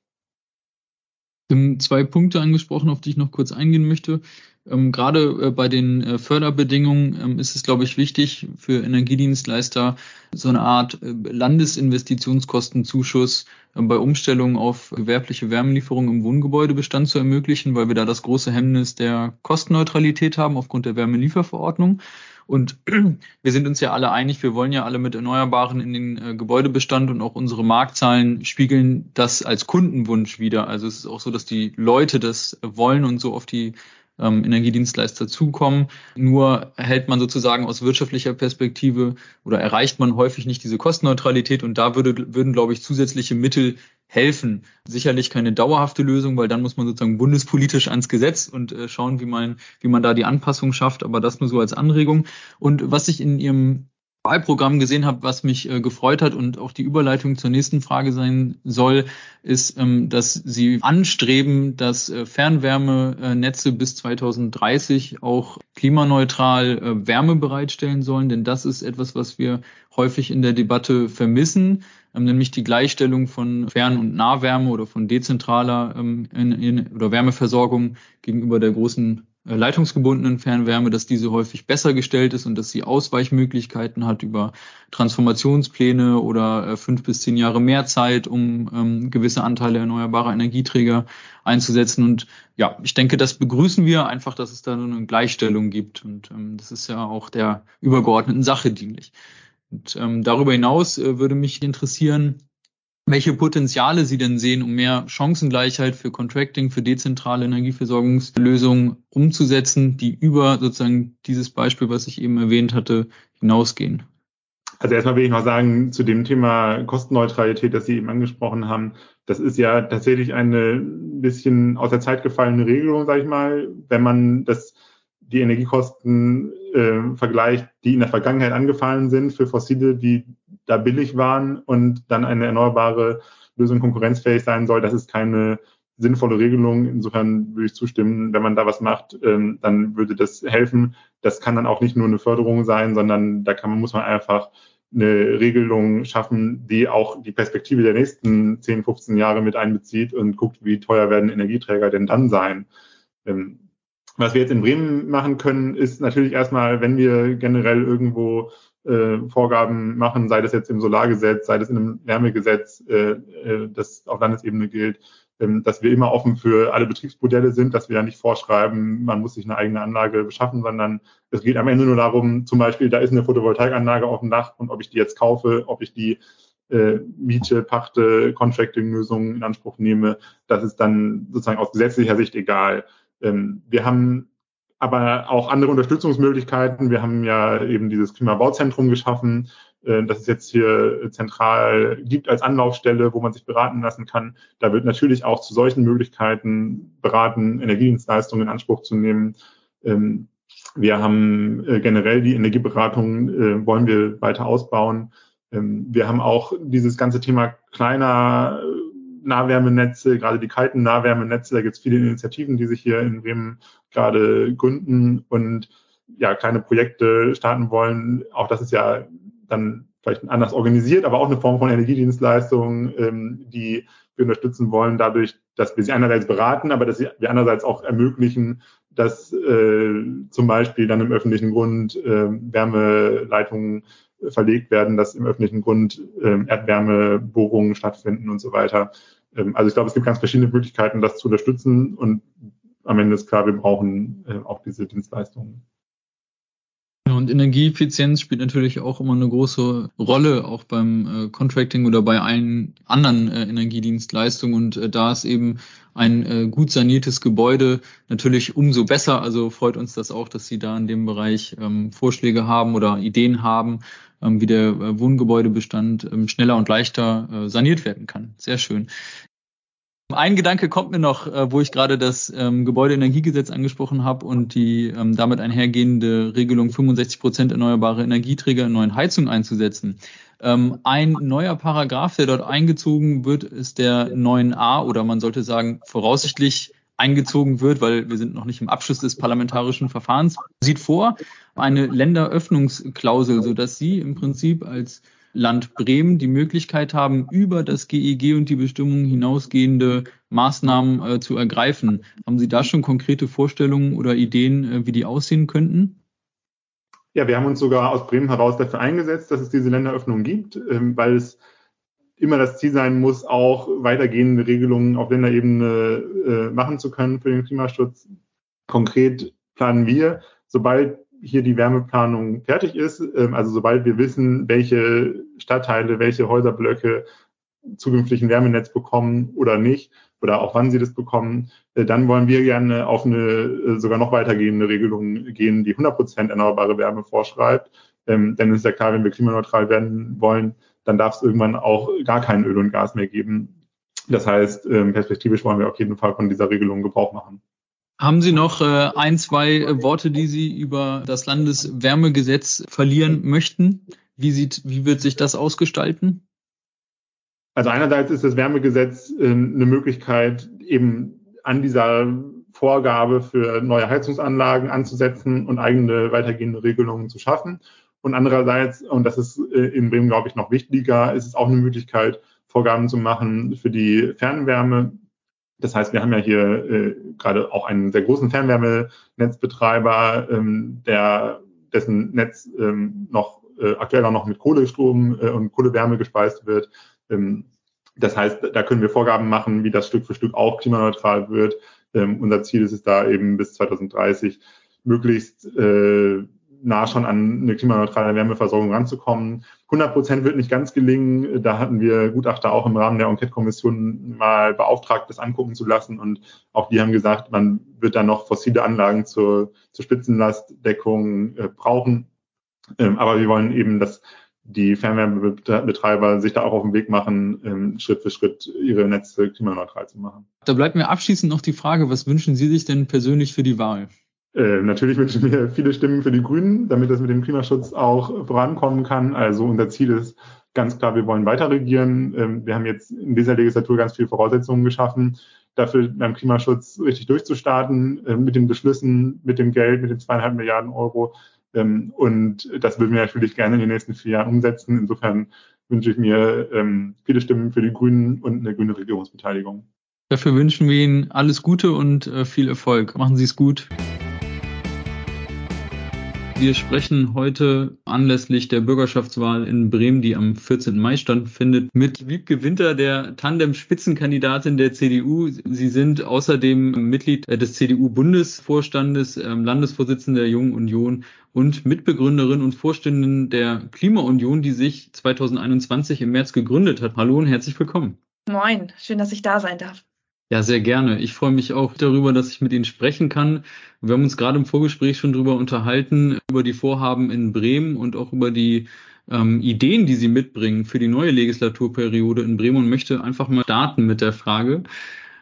Zwei Punkte angesprochen, auf die ich noch kurz eingehen möchte. Ähm, gerade äh, bei den äh, Förderbedingungen ähm, ist es, glaube ich, wichtig für Energiedienstleister so eine Art äh, Landesinvestitionskostenzuschuss äh, bei Umstellung auf gewerbliche Wärmelieferung im Wohngebäudebestand zu ermöglichen, weil wir da das große Hemmnis der Kostenneutralität haben aufgrund der Wärmelieferverordnung. Und wir sind uns ja alle einig, wir wollen ja alle mit Erneuerbaren in den äh, Gebäudebestand und auch unsere Marktzahlen spiegeln das als Kundenwunsch wieder. Also es ist auch so, dass die Leute das wollen und so auf die ähm, Energiedienstleister zukommen. Nur hält man sozusagen aus wirtschaftlicher Perspektive oder erreicht man häufig nicht diese Kostenneutralität und da würde, würden, glaube ich, zusätzliche Mittel helfen. Sicherlich keine dauerhafte Lösung, weil dann muss man sozusagen bundespolitisch ans Gesetz und äh, schauen, wie man, wie man da die Anpassung schafft, aber das nur so als Anregung. Und was ich in Ihrem Wahlprogramm gesehen habe, was mich äh, gefreut hat und auch die Überleitung zur nächsten Frage sein soll, ist, ähm, dass Sie anstreben, dass äh, Fernwärmenetze bis 2030 auch klimaneutral äh, Wärme bereitstellen sollen, denn das ist etwas, was wir häufig in der Debatte vermissen, ähm, nämlich die Gleichstellung von Fern- und Nahwärme oder von dezentraler ähm, in, in, oder Wärmeversorgung gegenüber der großen leitungsgebundenen Fernwärme, dass diese häufig besser gestellt ist und dass sie Ausweichmöglichkeiten hat über Transformationspläne oder äh, fünf bis zehn Jahre mehr Zeit, um ähm, gewisse Anteile erneuerbarer Energieträger einzusetzen. Und ja, ich denke, das begrüßen wir einfach, dass es da so eine Gleichstellung gibt. Und ähm, das ist ja auch der übergeordneten Sache dienlich. Und ähm, darüber hinaus äh, würde mich interessieren, welche Potenziale Sie denn sehen, um mehr Chancengleichheit für Contracting, für dezentrale Energieversorgungslösungen umzusetzen, die über sozusagen dieses Beispiel, was ich eben erwähnt hatte, hinausgehen. Also erstmal will ich noch sagen, zu dem Thema Kostenneutralität, das Sie eben angesprochen haben, das ist ja tatsächlich eine bisschen aus der Zeit gefallene Regelung, sage ich mal, wenn man das die Energiekosten äh, vergleicht, die in der Vergangenheit angefallen sind für fossile, die da billig waren und dann eine erneuerbare Lösung konkurrenzfähig sein soll. Das ist keine sinnvolle Regelung. Insofern würde ich zustimmen, wenn man da was macht, ähm, dann würde das helfen. Das kann dann auch nicht nur eine Förderung sein, sondern da kann muss man einfach eine Regelung schaffen, die auch die Perspektive der nächsten 10, 15 Jahre mit einbezieht und guckt, wie teuer werden Energieträger denn dann sein. Ähm, was wir jetzt in Bremen machen können, ist natürlich erstmal, wenn wir generell irgendwo äh, Vorgaben machen, sei das jetzt im Solargesetz, sei das in einem Wärmegesetz, äh, äh, das auf Landesebene gilt, ähm, dass wir immer offen für alle Betriebsmodelle sind, dass wir ja nicht vorschreiben, man muss sich eine eigene Anlage beschaffen, sondern es geht am Ende nur darum, zum Beispiel, da ist eine Photovoltaikanlage auf dem Dach und ob ich die jetzt kaufe, ob ich die äh, Miete, Pachte, Contracting-Lösungen in Anspruch nehme, das ist dann sozusagen aus gesetzlicher Sicht egal. Ähm, wir haben aber auch andere Unterstützungsmöglichkeiten. Wir haben ja eben dieses Klimabauzentrum geschaffen, äh, das es jetzt hier zentral gibt als Anlaufstelle, wo man sich beraten lassen kann. Da wird natürlich auch zu solchen Möglichkeiten beraten, Energiedienstleistungen in Anspruch zu nehmen. Ähm, wir haben äh, generell die Energieberatung, äh, wollen wir weiter ausbauen. Ähm, wir haben auch dieses ganze Thema kleiner Nahwärmenetze, gerade die kalten Nahwärmenetze, da gibt es viele Initiativen, die sich hier in Bremen gerade gründen und ja, kleine Projekte starten wollen. Auch das ist ja dann vielleicht anders organisiert, aber auch eine Form von Energiedienstleistung, ähm, die wir unterstützen wollen, dadurch, dass wir sie einerseits beraten, aber dass wir andererseits auch ermöglichen, dass äh, zum Beispiel dann im öffentlichen Grund äh, Wärmeleitungen verlegt werden, dass im öffentlichen Grund äh, Erdwärmebohrungen stattfinden und so weiter. Ähm, also ich glaube, es gibt ganz verschiedene Möglichkeiten, das zu unterstützen und am Ende ist klar, wir brauchen äh, auch diese Dienstleistungen. Und Energieeffizienz spielt natürlich auch immer eine große Rolle, auch beim äh, Contracting oder bei allen anderen äh, Energiedienstleistungen. Und äh, da ist eben ein äh, gut saniertes Gebäude natürlich umso besser. Also freut uns das auch, dass Sie da in dem Bereich ähm, Vorschläge haben oder Ideen haben, ähm, wie der äh, Wohngebäudebestand ähm, schneller und leichter äh, saniert werden kann. Sehr schön. Ein Gedanke kommt mir noch, äh, wo ich gerade das ähm, Gebäudeenergiegesetz angesprochen habe und die ähm, damit einhergehende Regelung 65 Prozent erneuerbare Energieträger in neuen Heizungen einzusetzen. Ähm, ein neuer Paragraph, der dort eingezogen wird, ist der 9a oder man sollte sagen voraussichtlich eingezogen wird, weil wir sind noch nicht im Abschluss des parlamentarischen Verfahrens, sieht vor eine Länderöffnungsklausel, sodass Sie im Prinzip als Land Bremen die Möglichkeit haben, über das GEG e und die Bestimmungen hinausgehende Maßnahmen äh, zu ergreifen. Haben Sie da schon konkrete Vorstellungen oder Ideen, äh, wie die aussehen könnten? Ja, wir haben uns sogar aus Bremen heraus dafür eingesetzt, dass es diese Länderöffnung gibt, ähm, weil es immer das Ziel sein muss, auch weitergehende Regelungen auf Länderebene äh, machen zu können für den Klimaschutz. Konkret planen wir, sobald hier die Wärmeplanung fertig ist, ähm, also sobald wir wissen, welche Stadtteile, welche Häuserblöcke zukünftig ein Wärmenetz bekommen oder nicht, oder auch wann sie das bekommen, äh, dann wollen wir gerne auf eine äh, sogar noch weitergehende Regelung gehen, die 100 Prozent erneuerbare Wärme vorschreibt. Ähm, denn es ist ja klar, wenn wir klimaneutral werden wollen, dann darf es irgendwann auch gar kein Öl und Gas mehr geben. Das heißt, ähm, perspektivisch wollen wir auf jeden Fall von dieser Regelung Gebrauch machen. Haben Sie noch äh, ein, zwei äh, Worte, die Sie über das Landeswärmegesetz verlieren möchten? Wie, sieht, wie wird sich das ausgestalten? Also einerseits ist das Wärmegesetz äh, eine Möglichkeit, eben an dieser Vorgabe für neue Heizungsanlagen anzusetzen und eigene weitergehende Regelungen zu schaffen. Und andererseits, und das ist in Bremen, glaube ich, noch wichtiger, ist es auch eine Möglichkeit, Vorgaben zu machen für die Fernwärme, das heißt, wir haben ja hier äh, gerade auch einen sehr großen Fernwärmenetzbetreiber, ähm, der dessen Netz ähm, noch äh, aktuell auch noch mit Kohlestrom äh, und Kohlewärme gespeist wird. Ähm, das heißt, da können wir Vorgaben machen, wie das Stück für Stück auch klimaneutral wird. Ähm, unser Ziel ist es da eben bis 2030 möglichst äh, nah schon an eine klimaneutrale Wärmeversorgung ranzukommen. 100 Prozent wird nicht ganz gelingen. Da hatten wir Gutachter auch im Rahmen der Enquete-Kommission mal beauftragt, das angucken zu lassen. Und auch die haben gesagt, man wird da noch fossile Anlagen zur, zur Spitzenlastdeckung äh, brauchen. Ähm, aber wir wollen eben, dass die Fernwärmebetreiber sich da auch auf den Weg machen, ähm, Schritt für Schritt ihre Netze klimaneutral zu machen. Da bleibt mir abschließend noch die Frage, was wünschen Sie sich denn persönlich für die Wahl? Äh, natürlich wünschen wir viele Stimmen für die Grünen, damit das mit dem Klimaschutz auch vorankommen kann. Also unser Ziel ist ganz klar, wir wollen weiter regieren. Ähm, wir haben jetzt in dieser Legislatur ganz viele Voraussetzungen geschaffen, dafür beim Klimaschutz richtig durchzustarten, äh, mit den Beschlüssen, mit dem Geld, mit den zweieinhalb Milliarden Euro. Ähm, und das würden wir natürlich gerne in den nächsten vier Jahren umsetzen. Insofern wünsche ich mir ähm, viele Stimmen für die Grünen und eine grüne Regierungsbeteiligung. Dafür wünschen wir Ihnen alles Gute und äh, viel Erfolg. Machen Sie es gut. Wir sprechen heute anlässlich der Bürgerschaftswahl in Bremen, die am 14. Mai stattfindet, mit Wiebke Winter, der Tandem-Spitzenkandidatin der CDU. Sie sind außerdem Mitglied des CDU-Bundesvorstandes, ähm, Landesvorsitzende der Jungen Union und Mitbegründerin und Vorständin der Klimaunion, die sich 2021 im März gegründet hat. Hallo und herzlich willkommen. Moin, schön, dass ich da sein darf. Ja, sehr gerne. Ich freue mich auch darüber, dass ich mit Ihnen sprechen kann. Wir haben uns gerade im Vorgespräch schon darüber unterhalten, über die Vorhaben in Bremen und auch über die ähm, Ideen, die Sie mitbringen für die neue Legislaturperiode in Bremen und möchte einfach mal starten mit der Frage,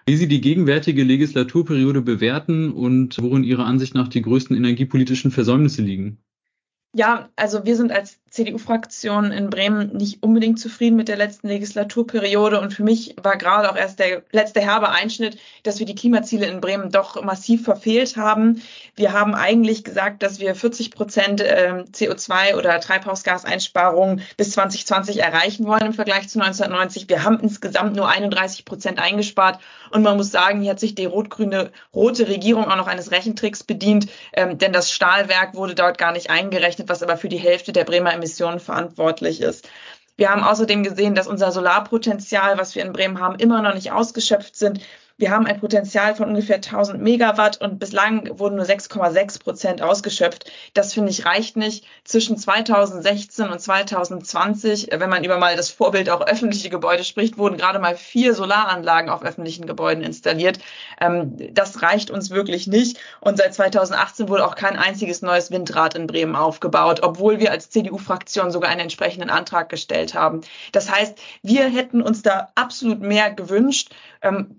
wie Sie die gegenwärtige Legislaturperiode bewerten und worin Ihrer Ansicht nach die größten energiepolitischen Versäumnisse liegen. Ja, also wir sind als CDU-Fraktion in Bremen nicht unbedingt zufrieden mit der letzten Legislaturperiode. Und für mich war gerade auch erst der letzte herbe Einschnitt, dass wir die Klimaziele in Bremen doch massiv verfehlt haben. Wir haben eigentlich gesagt, dass wir 40 Prozent ähm, CO2 oder Treibhausgaseinsparungen bis 2020 erreichen wollen im Vergleich zu 1990. Wir haben insgesamt nur 31 Prozent eingespart. Und man muss sagen, hier hat sich die rot-grüne rote Regierung auch noch eines Rechentricks bedient, ähm, denn das Stahlwerk wurde dort gar nicht eingerechnet, was aber für die Hälfte der Bremer Emissionen verantwortlich ist. Wir haben außerdem gesehen, dass unser Solarpotenzial, was wir in Bremen haben, immer noch nicht ausgeschöpft sind. Wir haben ein Potenzial von ungefähr 1000 Megawatt und bislang wurden nur 6,6 Prozent ausgeschöpft. Das finde ich reicht nicht. Zwischen 2016 und 2020, wenn man über mal das Vorbild auch öffentliche Gebäude spricht, wurden gerade mal vier Solaranlagen auf öffentlichen Gebäuden installiert. Ähm, das reicht uns wirklich nicht. Und seit 2018 wurde auch kein einziges neues Windrad in Bremen aufgebaut, obwohl wir als CDU-Fraktion sogar einen entsprechenden Antrag gestellt haben. Das heißt, wir hätten uns da absolut mehr gewünscht. Ähm,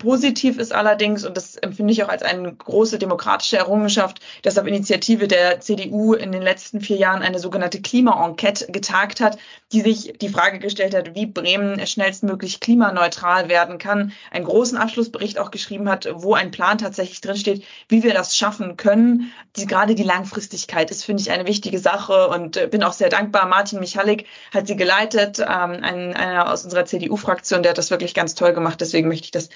positiv ist allerdings, und das empfinde ich auch als eine große demokratische Errungenschaft, dass auf Initiative der CDU in den letzten vier Jahren eine sogenannte Klima-Enquete getagt hat, die sich die Frage gestellt hat, wie Bremen schnellstmöglich klimaneutral werden kann, einen großen Abschlussbericht auch geschrieben hat, wo ein Plan tatsächlich drinsteht, wie wir das schaffen können. Die, gerade die Langfristigkeit ist, finde ich, eine wichtige Sache und äh, bin auch sehr dankbar. Martin Michalik hat sie geleitet, ähm, ein, einer aus unserer CDU-Fraktion, der hat das wirklich ganz toll gemacht. Deswegen möchte ich das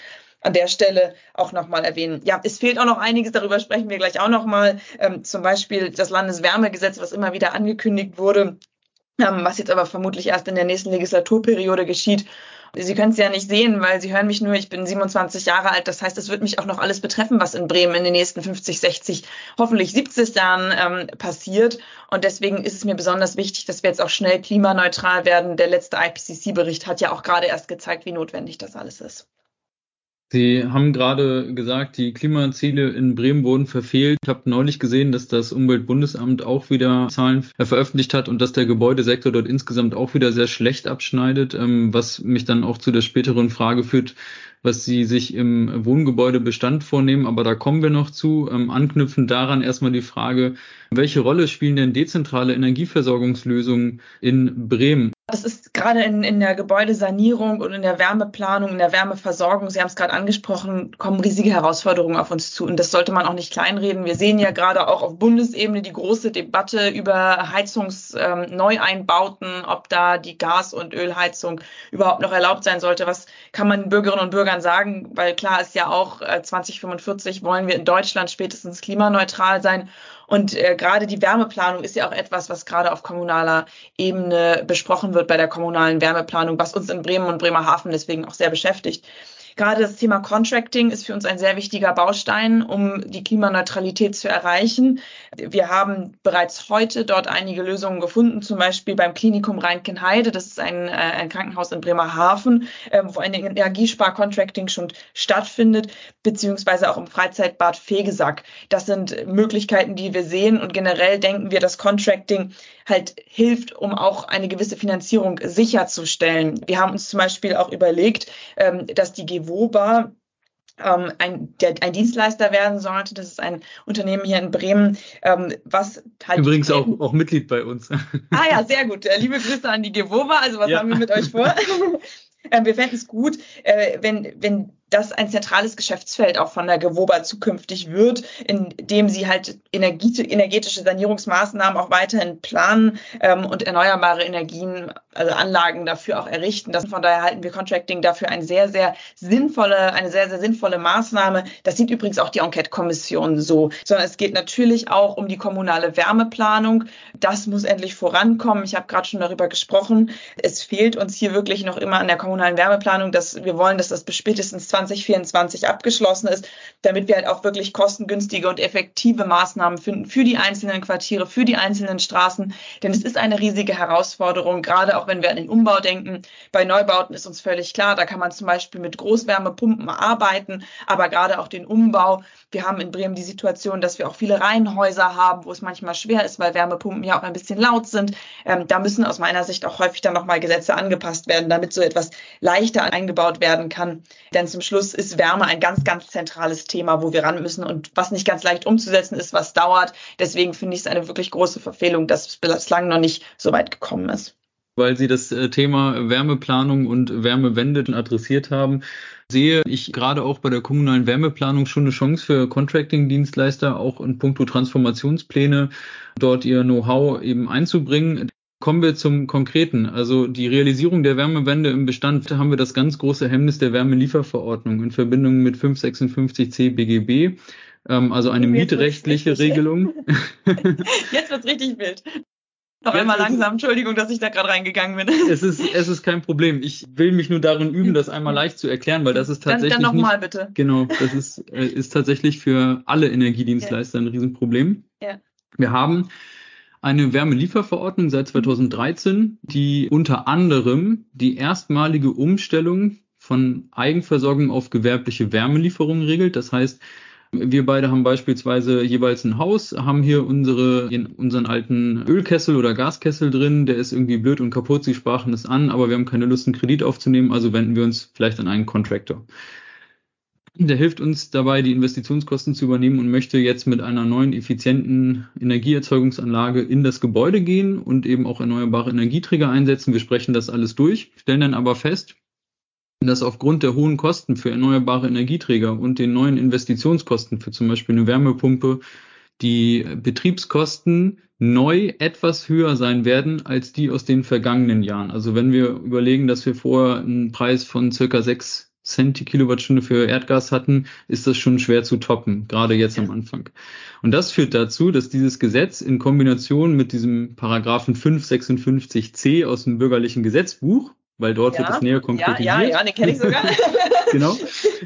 an der Stelle auch nochmal erwähnen. Ja, es fehlt auch noch einiges, darüber sprechen wir gleich auch nochmal. Ähm, zum Beispiel das Landeswärmegesetz, was immer wieder angekündigt wurde, ähm, was jetzt aber vermutlich erst in der nächsten Legislaturperiode geschieht. Sie können es ja nicht sehen, weil Sie hören mich nur, ich bin 27 Jahre alt. Das heißt, es wird mich auch noch alles betreffen, was in Bremen in den nächsten 50, 60, hoffentlich 70 Jahren ähm, passiert. Und deswegen ist es mir besonders wichtig, dass wir jetzt auch schnell klimaneutral werden. Der letzte IPCC-Bericht hat ja auch gerade erst gezeigt, wie notwendig das alles ist. Sie haben gerade gesagt, die Klimaziele in Bremen wurden verfehlt. Ich habe neulich gesehen, dass das Umweltbundesamt auch wieder Zahlen veröffentlicht hat und dass der Gebäudesektor dort insgesamt auch wieder sehr schlecht abschneidet, ähm, was mich dann auch zu der späteren Frage führt, was Sie sich im Wohngebäudebestand vornehmen. Aber da kommen wir noch zu. Ähm, anknüpfend daran erstmal die Frage, welche Rolle spielen denn dezentrale Energieversorgungslösungen in Bremen? Das ist gerade in, in der Gebäudesanierung und in der Wärmeplanung, in der Wärmeversorgung, Sie haben es gerade angesprochen, kommen riesige Herausforderungen auf uns zu. Und das sollte man auch nicht kleinreden. Wir sehen ja gerade auch auf Bundesebene die große Debatte über Heizungsneueinbauten, ähm, ob da die Gas- und Ölheizung überhaupt noch erlaubt sein sollte. Was kann man den Bürgerinnen und Bürgern sagen? Weil klar ist ja auch, äh, 2045 wollen wir in Deutschland spätestens klimaneutral sein. Und äh, gerade die Wärmeplanung ist ja auch etwas, was gerade auf kommunaler Ebene besprochen wird bei der kommunalen Wärmeplanung, was uns in Bremen und Bremerhaven deswegen auch sehr beschäftigt. Gerade das Thema Contracting ist für uns ein sehr wichtiger Baustein, um die Klimaneutralität zu erreichen. Wir haben bereits heute dort einige Lösungen gefunden, zum Beispiel beim Klinikum Rheinkenheide. Das ist ein, äh, ein Krankenhaus in Bremerhaven, äh, wo ein Energiespar-Contracting schon stattfindet, beziehungsweise auch im Freizeitbad Fegesack. Das sind Möglichkeiten, die wir sehen und generell denken wir, dass Contracting halt hilft, um auch eine gewisse Finanzierung sicherzustellen. Wir haben uns zum Beispiel auch überlegt, ähm, dass die GEWOBA ähm, ein, der, ein Dienstleister werden sollte. Das ist ein Unternehmen hier in Bremen, ähm, was halt. Übrigens auch, auch Mitglied bei uns. Ah ja, sehr gut. Äh, liebe Grüße an die Gewova. Also was ja. haben wir mit euch vor? Ähm, wir fänden es gut, äh, wenn, wenn das ein zentrales Geschäftsfeld auch von der Gewoba zukünftig wird, in dem sie halt energetische Sanierungsmaßnahmen auch weiterhin planen ähm, und erneuerbare Energien, also Anlagen dafür auch errichten. Das, von daher halten wir Contracting dafür eine sehr, sehr sinnvolle, eine sehr, sehr sinnvolle Maßnahme. Das sieht übrigens auch die Enquete-Kommission so. Sondern es geht natürlich auch um die kommunale Wärmeplanung. Das muss endlich vorankommen. Ich habe gerade schon darüber gesprochen. Es fehlt uns hier wirklich noch immer an der kommunalen Wärmeplanung, dass wir wollen, dass das bis spätestens 20 2024 abgeschlossen ist, damit wir halt auch wirklich kostengünstige und effektive Maßnahmen finden für die einzelnen Quartiere, für die einzelnen Straßen. Denn es ist eine riesige Herausforderung, gerade auch wenn wir an den Umbau denken. Bei Neubauten ist uns völlig klar, da kann man zum Beispiel mit Großwärmepumpen arbeiten, aber gerade auch den Umbau. Wir haben in Bremen die Situation, dass wir auch viele Reihenhäuser haben, wo es manchmal schwer ist, weil Wärmepumpen ja auch ein bisschen laut sind. Ähm, da müssen aus meiner Sicht auch häufig dann nochmal Gesetze angepasst werden, damit so etwas leichter eingebaut werden kann. Denn zum Schluss ist Wärme ein ganz, ganz zentrales Thema, wo wir ran müssen und was nicht ganz leicht umzusetzen ist, was dauert. Deswegen finde ich es eine wirklich große Verfehlung, dass es bislang noch nicht so weit gekommen ist weil Sie das äh, Thema Wärmeplanung und Wärmewende adressiert haben, sehe ich gerade auch bei der kommunalen Wärmeplanung schon eine Chance für Contracting-Dienstleister, auch in puncto Transformationspläne dort ihr Know-how eben einzubringen. Kommen wir zum Konkreten. Also die Realisierung der Wärmewende im Bestand haben wir das ganz große Hemmnis der Wärmelieferverordnung in Verbindung mit 556c BGB, ähm, also eine mietrechtliche Regelung. Jetzt wird's richtig wild. Noch einmal langsam, Entschuldigung, dass ich da gerade reingegangen bin. Es ist, es ist kein Problem. Ich will mich nur darin üben, das einmal leicht zu erklären, weil das ist tatsächlich. Dann, dann nochmal bitte. Genau, das ist, äh, ist tatsächlich für alle Energiedienstleister ein Riesenproblem. Ja. Wir haben eine Wärmelieferverordnung seit 2013, die unter anderem die erstmalige Umstellung von Eigenversorgung auf gewerbliche Wärmelieferung regelt. Das heißt, wir beide haben beispielsweise jeweils ein Haus, haben hier unsere, unseren alten Ölkessel oder Gaskessel drin, der ist irgendwie blöd und kaputt, sie sprachen es an, aber wir haben keine Lust, einen Kredit aufzunehmen, also wenden wir uns vielleicht an einen Contractor. Der hilft uns dabei, die Investitionskosten zu übernehmen und möchte jetzt mit einer neuen effizienten Energieerzeugungsanlage in das Gebäude gehen und eben auch erneuerbare Energieträger einsetzen. Wir sprechen das alles durch, stellen dann aber fest, dass aufgrund der hohen Kosten für erneuerbare Energieträger und den neuen Investitionskosten für zum Beispiel eine Wärmepumpe die Betriebskosten neu etwas höher sein werden als die aus den vergangenen Jahren. Also wenn wir überlegen, dass wir vorher einen Preis von circa sechs Cent die Kilowattstunde für Erdgas hatten, ist das schon schwer zu toppen, gerade jetzt am Anfang. Und das führt dazu, dass dieses Gesetz in Kombination mit diesem Paragraphen 556c aus dem bürgerlichen Gesetzbuch, weil dort ja, wird es näher konkretisiert. Ja, ja, ja, den kenne ich sogar. genau.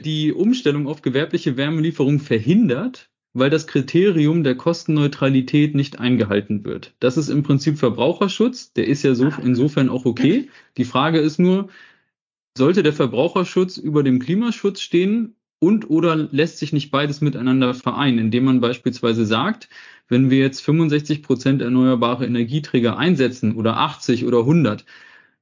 Die Umstellung auf gewerbliche Wärmelieferung verhindert, weil das Kriterium der Kostenneutralität nicht eingehalten wird. Das ist im Prinzip Verbraucherschutz, der ist ja so ah. insofern auch okay. Die Frage ist nur, sollte der Verbraucherschutz über dem Klimaschutz stehen und oder lässt sich nicht beides miteinander vereinen, indem man beispielsweise sagt, wenn wir jetzt 65 Prozent erneuerbare Energieträger einsetzen oder 80 oder 100,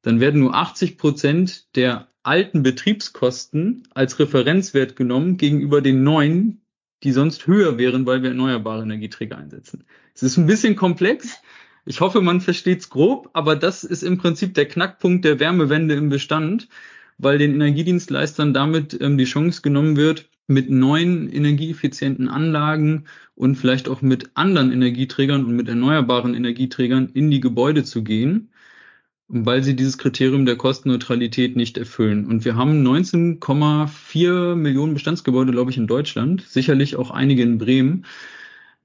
dann werden nur 80 Prozent der alten Betriebskosten als Referenzwert genommen gegenüber den neuen, die sonst höher wären, weil wir erneuerbare Energieträger einsetzen. Es ist ein bisschen komplex. Ich hoffe, man versteht es grob, aber das ist im Prinzip der Knackpunkt der Wärmewende im Bestand weil den Energiedienstleistern damit ähm, die Chance genommen wird, mit neuen energieeffizienten Anlagen und vielleicht auch mit anderen Energieträgern und mit erneuerbaren Energieträgern in die Gebäude zu gehen, weil sie dieses Kriterium der Kostenneutralität nicht erfüllen. Und wir haben 19,4 Millionen Bestandsgebäude, glaube ich, in Deutschland, sicherlich auch einige in Bremen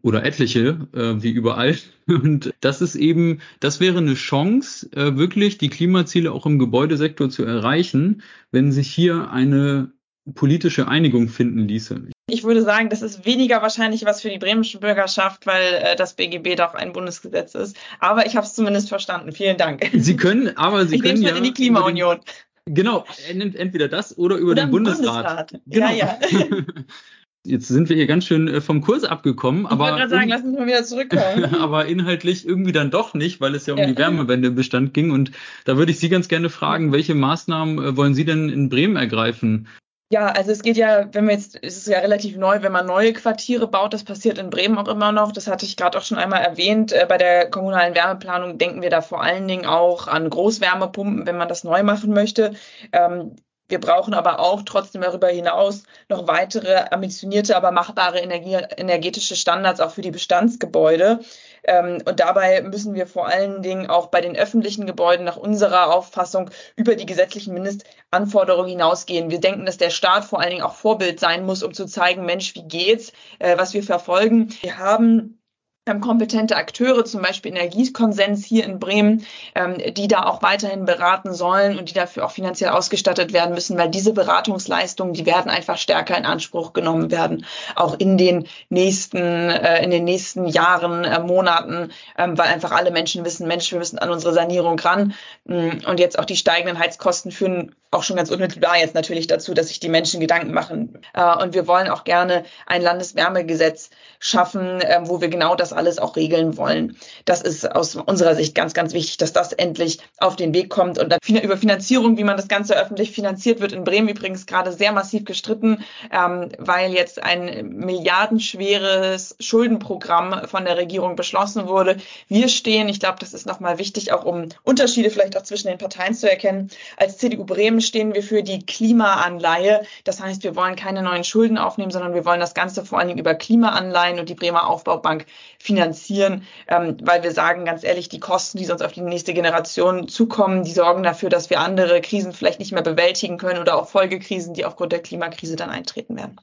oder etliche, äh, wie überall. Und das ist eben, das wäre eine Chance, äh, wirklich die Klimaziele auch im Gebäudesektor zu erreichen, wenn sich hier eine politische Einigung finden ließe. Ich würde sagen, das ist weniger wahrscheinlich was für die bremische Bürgerschaft, weil äh, das BGB doch ein Bundesgesetz ist. Aber ich habe es zumindest verstanden. Vielen Dank. Sie können, aber Sie ich können ja in die Klimaunion. Genau, entweder das oder über oder den Bundesrat. Bundesrat. Genau. Ja, ja. Jetzt sind wir hier ganz schön äh, vom Kurs abgekommen, ich aber. Wollte gerade sagen, lass uns mal wieder zurückkommen. aber inhaltlich irgendwie dann doch nicht, weil es ja um ja. die Wärmewende im Bestand ging. Und da würde ich Sie ganz gerne fragen, welche Maßnahmen äh, wollen Sie denn in Bremen ergreifen? Ja, also es geht ja, wenn wir jetzt, es ist ja relativ neu, wenn man neue Quartiere baut, das passiert in Bremen auch immer noch. Das hatte ich gerade auch schon einmal erwähnt. Äh, bei der kommunalen Wärmeplanung denken wir da vor allen Dingen auch an Großwärmepumpen, wenn man das neu machen möchte. Ähm, wir brauchen aber auch trotzdem darüber hinaus noch weitere ambitionierte, aber machbare Energie, energetische Standards auch für die Bestandsgebäude. Ähm, und dabei müssen wir vor allen Dingen auch bei den öffentlichen Gebäuden nach unserer Auffassung über die gesetzlichen Mindestanforderungen hinausgehen. Wir denken, dass der Staat vor allen Dingen auch Vorbild sein muss, um zu zeigen, Mensch, wie geht's, äh, was wir verfolgen. Wir haben kompetente Akteure, zum Beispiel Energiekonsens hier in Bremen, ähm, die da auch weiterhin beraten sollen und die dafür auch finanziell ausgestattet werden müssen, weil diese Beratungsleistungen, die werden einfach stärker in Anspruch genommen werden, auch in den nächsten, äh, in den nächsten Jahren, äh, Monaten, ähm, weil einfach alle Menschen wissen, Mensch, wir müssen an unsere Sanierung ran. Mm, und jetzt auch die steigenden Heizkosten führen auch schon ganz unmittelbar jetzt natürlich dazu, dass sich die Menschen Gedanken machen. Äh, und wir wollen auch gerne ein Landeswärmegesetz schaffen, wo wir genau das alles auch regeln wollen. Das ist aus unserer Sicht ganz, ganz wichtig, dass das endlich auf den Weg kommt. Und dann über Finanzierung, wie man das Ganze öffentlich finanziert, wird in Bremen übrigens gerade sehr massiv gestritten, ähm, weil jetzt ein milliardenschweres Schuldenprogramm von der Regierung beschlossen wurde. Wir stehen, ich glaube, das ist nochmal wichtig, auch um Unterschiede vielleicht auch zwischen den Parteien zu erkennen. Als CDU Bremen stehen wir für die Klimaanleihe. Das heißt, wir wollen keine neuen Schulden aufnehmen, sondern wir wollen das Ganze vor allen Dingen über Klimaanleihen und die Bremer Aufbaubank finanzieren, ähm, weil wir sagen, ganz ehrlich, die Kosten, die sonst auf die nächste Generation zukommen, die sorgen dafür, dass wir andere Krisen vielleicht nicht mehr bewältigen können oder auch Folgekrisen, die aufgrund der Klimakrise dann eintreten werden.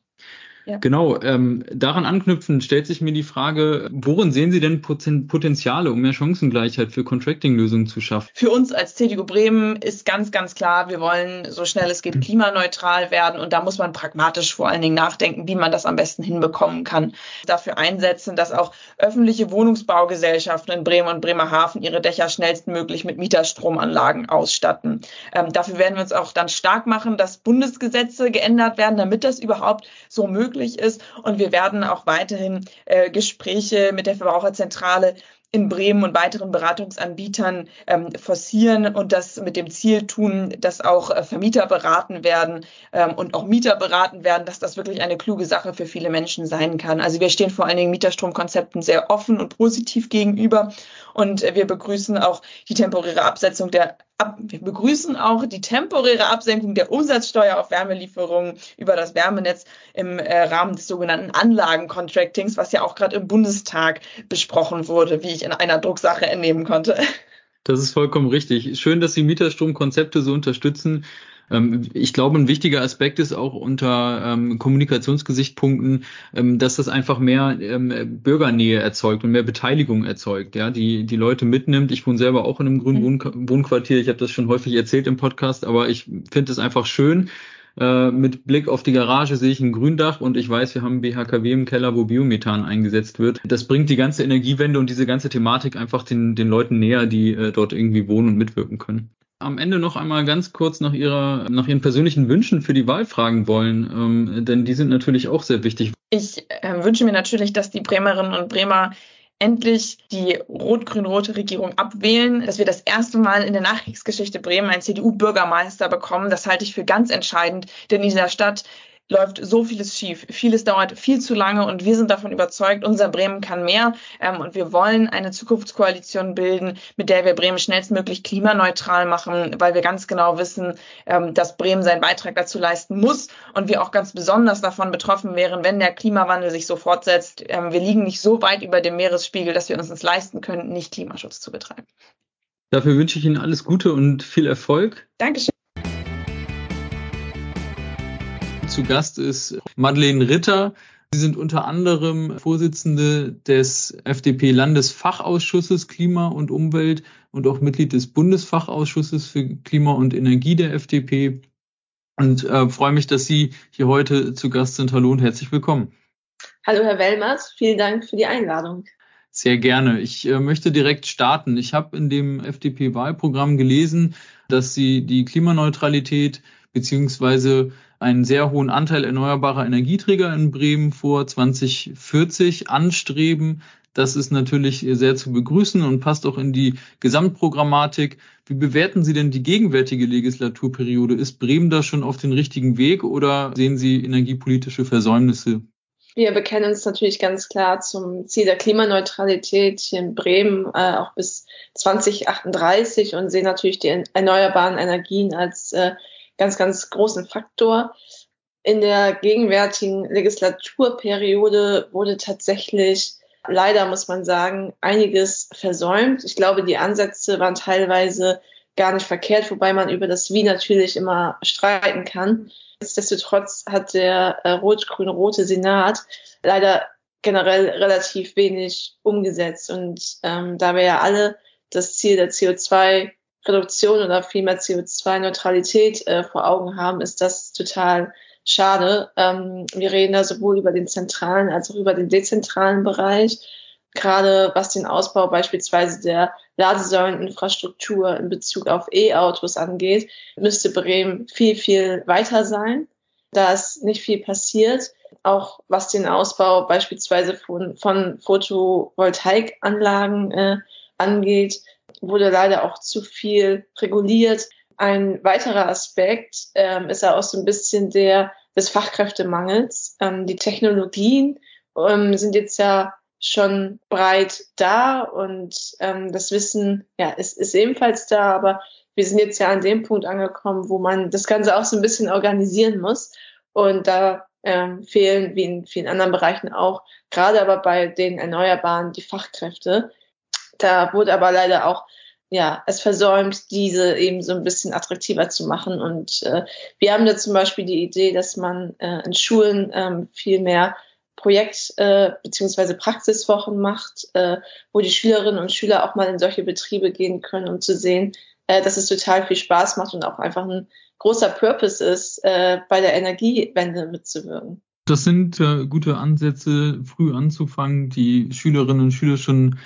Ja. Genau, ähm, daran anknüpfend stellt sich mir die Frage, worin sehen Sie denn Potenziale, um mehr Chancengleichheit für Contracting-Lösungen zu schaffen? Für uns als CDU Bremen ist ganz, ganz klar, wir wollen so schnell es geht mhm. klimaneutral werden und da muss man pragmatisch vor allen Dingen nachdenken, wie man das am besten hinbekommen kann. Dafür einsetzen, dass auch öffentliche Wohnungsbaugesellschaften in Bremen und Bremerhaven ihre Dächer schnellstmöglich mit Mieterstromanlagen ausstatten. Ähm, dafür werden wir uns auch dann stark machen, dass Bundesgesetze geändert werden, damit das überhaupt so möglich möglich ist. Und wir werden auch weiterhin äh, Gespräche mit der Verbraucherzentrale in Bremen und weiteren Beratungsanbietern ähm, forcieren und das mit dem Ziel tun, dass auch äh, Vermieter beraten werden ähm, und auch Mieter beraten werden, dass das wirklich eine kluge Sache für viele Menschen sein kann. Also wir stehen vor allen Dingen Mieterstromkonzepten sehr offen und positiv gegenüber und äh, wir begrüßen auch die temporäre Absetzung der Ab, wir begrüßen auch die temporäre Absenkung der Umsatzsteuer auf Wärmelieferungen über das Wärmenetz im äh, Rahmen des sogenannten Anlagencontractings, was ja auch gerade im Bundestag besprochen wurde, wie ich in einer Drucksache entnehmen konnte. Das ist vollkommen richtig. Schön, dass Sie Mieterstromkonzepte so unterstützen. Ähm, ich glaube, ein wichtiger Aspekt ist auch unter ähm, Kommunikationsgesichtspunkten, ähm, dass das einfach mehr Bürgernähe erzeugt und mehr Beteiligung erzeugt, ja, die die Leute mitnimmt. Ich wohne selber auch in einem grünen mhm. Wohnquartier. Ich habe das schon häufig erzählt im Podcast, aber ich finde es einfach schön. Äh, mit Blick auf die Garage sehe ich ein Gründach und ich weiß, wir haben BHKW im Keller, wo Biomethan eingesetzt wird. Das bringt die ganze Energiewende und diese ganze Thematik einfach den, den Leuten näher, die äh, dort irgendwie wohnen und mitwirken können am Ende noch einmal ganz kurz nach ihrer, nach ihren persönlichen Wünschen für die Wahl fragen wollen, ähm, denn die sind natürlich auch sehr wichtig. Ich äh, wünsche mir natürlich, dass die Bremerinnen und Bremer endlich die rot-grün-rote Regierung abwählen, dass wir das erste Mal in der Nachkriegsgeschichte Bremen einen CDU-Bürgermeister bekommen. Das halte ich für ganz entscheidend, denn in dieser Stadt läuft so vieles schief. Vieles dauert viel zu lange und wir sind davon überzeugt, unser Bremen kann mehr. Ähm, und wir wollen eine Zukunftskoalition bilden, mit der wir Bremen schnellstmöglich klimaneutral machen, weil wir ganz genau wissen, ähm, dass Bremen seinen Beitrag dazu leisten muss und wir auch ganz besonders davon betroffen wären, wenn der Klimawandel sich so fortsetzt. Ähm, wir liegen nicht so weit über dem Meeresspiegel, dass wir uns es leisten können, nicht Klimaschutz zu betreiben. Dafür wünsche ich Ihnen alles Gute und viel Erfolg. Dankeschön. Zu Gast ist Madeleine Ritter. Sie sind unter anderem Vorsitzende des FDP-Landesfachausschusses Klima und Umwelt und auch Mitglied des Bundesfachausschusses für Klima und Energie der FDP. Und äh, freue mich, dass Sie hier heute zu Gast sind. Hallo und herzlich willkommen. Hallo, Herr Wellmers. Vielen Dank für die Einladung. Sehr gerne. Ich äh, möchte direkt starten. Ich habe in dem FDP-Wahlprogramm gelesen, dass Sie die Klimaneutralität beziehungsweise einen sehr hohen Anteil erneuerbarer Energieträger in Bremen vor 2040 anstreben. Das ist natürlich sehr zu begrüßen und passt auch in die Gesamtprogrammatik. Wie bewerten Sie denn die gegenwärtige Legislaturperiode? Ist Bremen da schon auf den richtigen Weg oder sehen Sie energiepolitische Versäumnisse? Wir bekennen uns natürlich ganz klar zum Ziel der Klimaneutralität hier in Bremen äh, auch bis 2038 und sehen natürlich die erneuerbaren Energien als äh, ganz, ganz großen Faktor. In der gegenwärtigen Legislaturperiode wurde tatsächlich leider, muss man sagen, einiges versäumt. Ich glaube, die Ansätze waren teilweise gar nicht verkehrt, wobei man über das Wie natürlich immer streiten kann. Nichtsdestotrotz hat der äh, rot-grün-rote Senat leider generell relativ wenig umgesetzt. Und ähm, da wir ja alle das Ziel der CO2-Reduktion oder vielmehr CO2-Neutralität äh, vor Augen haben, ist das total schade. Ähm, wir reden da sowohl über den zentralen als auch über den dezentralen Bereich. Gerade was den Ausbau beispielsweise der Ladesäuleninfrastruktur in Bezug auf E-Autos angeht, müsste Bremen viel, viel weiter sein. Da ist nicht viel passiert. Auch was den Ausbau beispielsweise von, von Photovoltaikanlagen äh, angeht, wurde leider auch zu viel reguliert. Ein weiterer Aspekt ähm, ist ja auch so ein bisschen der des Fachkräftemangels. Ähm, die Technologien ähm, sind jetzt ja schon breit da und ähm, das Wissen ja, ist, ist ebenfalls da, aber wir sind jetzt ja an dem Punkt angekommen, wo man das Ganze auch so ein bisschen organisieren muss. Und da ähm, fehlen, wie in vielen anderen Bereichen auch, gerade aber bei den Erneuerbaren die Fachkräfte. Da wurde aber leider auch ja, es versäumt, diese eben so ein bisschen attraktiver zu machen. Und äh, wir haben da zum Beispiel die Idee, dass man äh, in Schulen ähm, viel mehr Projekt- äh, beziehungsweise Praxiswochen macht, äh, wo die Schülerinnen und Schüler auch mal in solche Betriebe gehen können, um zu sehen, äh, dass es total viel Spaß macht und auch einfach ein großer Purpose ist, äh, bei der Energiewende mitzuwirken. Das sind äh, gute Ansätze, früh anzufangen, die Schülerinnen und Schüler schon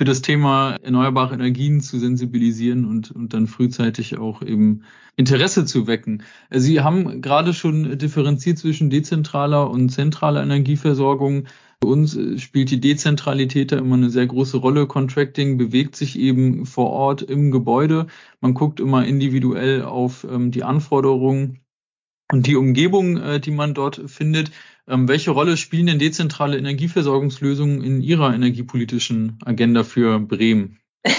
für das Thema erneuerbare Energien zu sensibilisieren und, und dann frühzeitig auch eben Interesse zu wecken. Sie haben gerade schon differenziert zwischen dezentraler und zentraler Energieversorgung. Für uns spielt die Dezentralität da immer eine sehr große Rolle. Contracting bewegt sich eben vor Ort im Gebäude. Man guckt immer individuell auf ähm, die Anforderungen und die Umgebung, äh, die man dort findet. Ähm, welche Rolle spielen denn dezentrale Energieversorgungslösungen in Ihrer energiepolitischen Agenda für Bremen?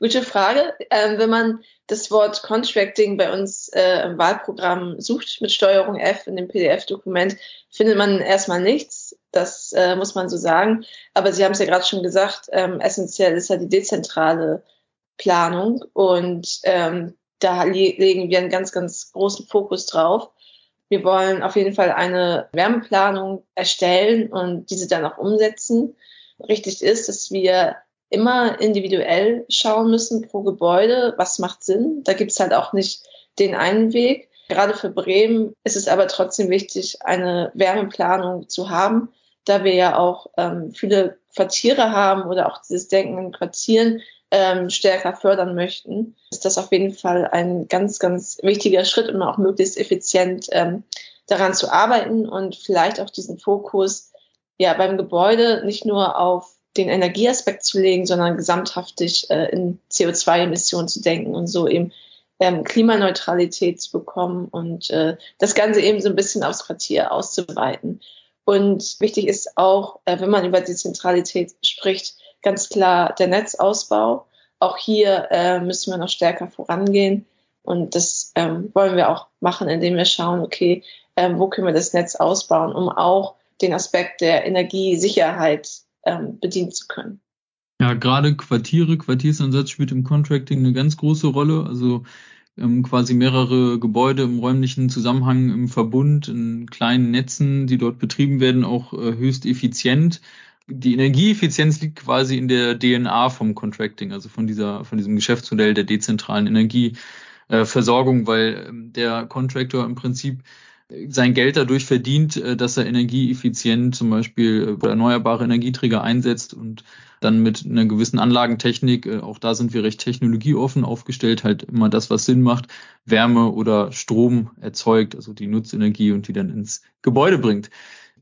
Gute Frage. Ähm, wenn man das Wort Contracting bei uns äh, im Wahlprogramm sucht mit Steuerung F in dem PDF-Dokument, findet man erstmal nichts. Das äh, muss man so sagen. Aber Sie haben es ja gerade schon gesagt, ähm, essentiell ist ja die dezentrale Planung und ähm, da legen wir einen ganz, ganz großen Fokus drauf. Wir wollen auf jeden Fall eine Wärmeplanung erstellen und diese dann auch umsetzen. Richtig ist, dass wir immer individuell schauen müssen pro Gebäude, was macht Sinn. Da gibt es halt auch nicht den einen Weg. Gerade für Bremen ist es aber trotzdem wichtig, eine Wärmeplanung zu haben, da wir ja auch ähm, viele Quartiere haben oder auch dieses Denken in Quartieren ähm, stärker fördern möchten, ist das auf jeden Fall ein ganz, ganz wichtiger Schritt, um auch möglichst effizient ähm, daran zu arbeiten und vielleicht auch diesen Fokus ja beim Gebäude nicht nur auf den Energieaspekt zu legen, sondern gesamthaftig äh, in CO2-Emissionen zu denken und so eben ähm, Klimaneutralität zu bekommen und äh, das Ganze eben so ein bisschen aufs Quartier auszuweiten. Und wichtig ist auch, äh, wenn man über Dezentralität spricht, ganz klar der Netzausbau. Auch hier äh, müssen wir noch stärker vorangehen. Und das ähm, wollen wir auch machen, indem wir schauen, okay, ähm, wo können wir das Netz ausbauen, um auch den Aspekt der Energiesicherheit ähm, bedienen zu können. Ja, gerade Quartiere, Quartiersansatz spielt im Contracting eine ganz große Rolle. Also ähm, quasi mehrere Gebäude im räumlichen Zusammenhang im Verbund, in kleinen Netzen, die dort betrieben werden, auch äh, höchst effizient die Energieeffizienz liegt quasi in der DNA vom Contracting, also von dieser, von diesem Geschäftsmodell der dezentralen Energieversorgung, weil ähm, der Contractor im Prinzip sein Geld dadurch verdient, äh, dass er energieeffizient zum Beispiel äh, erneuerbare Energieträger einsetzt und dann mit einer gewissen Anlagentechnik, äh, auch da sind wir recht technologieoffen aufgestellt, halt immer das, was Sinn macht, Wärme oder Strom erzeugt, also die Nutzenergie und die dann ins Gebäude bringt.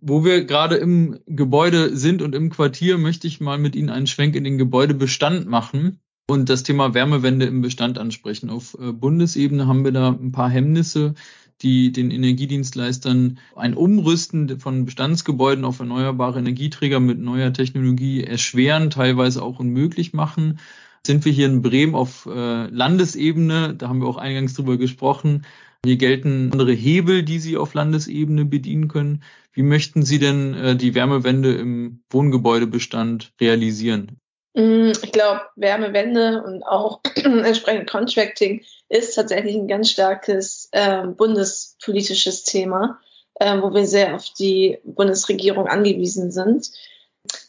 Wo wir gerade im Gebäude sind und im Quartier, möchte ich mal mit Ihnen einen Schwenk in den Gebäudebestand machen und das Thema Wärmewende im Bestand ansprechen. Auf äh, Bundesebene haben wir da ein paar Hemmnisse, die den Energiedienstleistern ein Umrüsten von Bestandsgebäuden auf erneuerbare Energieträger mit neuer Technologie erschweren, teilweise auch unmöglich machen. Sind wir hier in Bremen auf äh, Landesebene, da haben wir auch eingangs drüber gesprochen, hier gelten andere Hebel, die Sie auf Landesebene bedienen können. Wie möchten Sie denn äh, die Wärmewende im Wohngebäudebestand realisieren? Mm, ich glaube, Wärmewende und auch entsprechend Contracting ist tatsächlich ein ganz starkes äh, bundespolitisches Thema, äh, wo wir sehr auf die Bundesregierung angewiesen sind.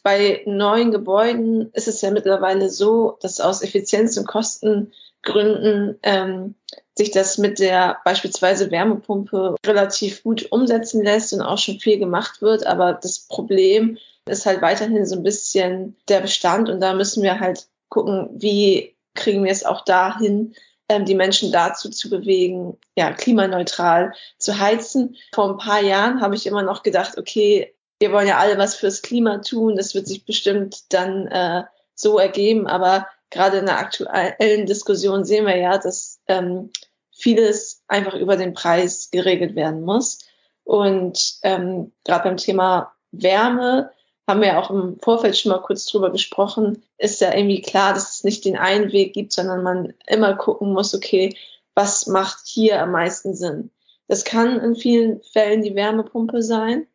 Bei neuen Gebäuden ist es ja mittlerweile so, dass aus Effizienz- und Kostengründen ähm, sich das mit der beispielsweise Wärmepumpe relativ gut umsetzen lässt und auch schon viel gemacht wird. Aber das Problem ist halt weiterhin so ein bisschen der Bestand und da müssen wir halt gucken, wie kriegen wir es auch dahin, ähm, die Menschen dazu zu bewegen, ja, klimaneutral zu heizen. Vor ein paar Jahren habe ich immer noch gedacht, okay, wir wollen ja alle was fürs Klima tun, das wird sich bestimmt dann äh, so ergeben, aber gerade in der aktuellen Diskussion sehen wir ja, dass ähm, vieles einfach über den Preis geregelt werden muss. Und ähm, gerade beim Thema Wärme haben wir auch im Vorfeld schon mal kurz drüber gesprochen, ist ja irgendwie klar, dass es nicht den einen Weg gibt, sondern man immer gucken muss, okay, was macht hier am meisten Sinn? Das kann in vielen Fällen die Wärmepumpe sein.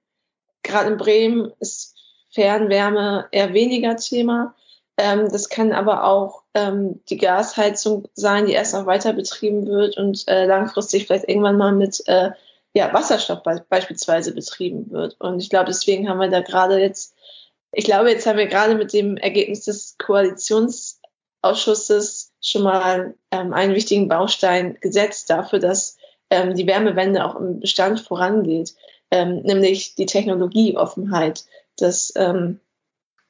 Gerade in Bremen ist Fernwärme eher weniger Thema. Ähm, das kann aber auch ähm, die Gasheizung sein, die erst noch weiter betrieben wird und äh, langfristig vielleicht irgendwann mal mit äh, ja, Wasserstoff be beispielsweise betrieben wird. Und ich glaube, deswegen haben wir da gerade jetzt ich glaube, jetzt haben wir gerade mit dem Ergebnis des Koalitionsausschusses schon mal ähm, einen wichtigen Baustein gesetzt dafür, dass ähm, die Wärmewende auch im Bestand vorangeht, ähm, nämlich die Technologieoffenheit, dass ähm,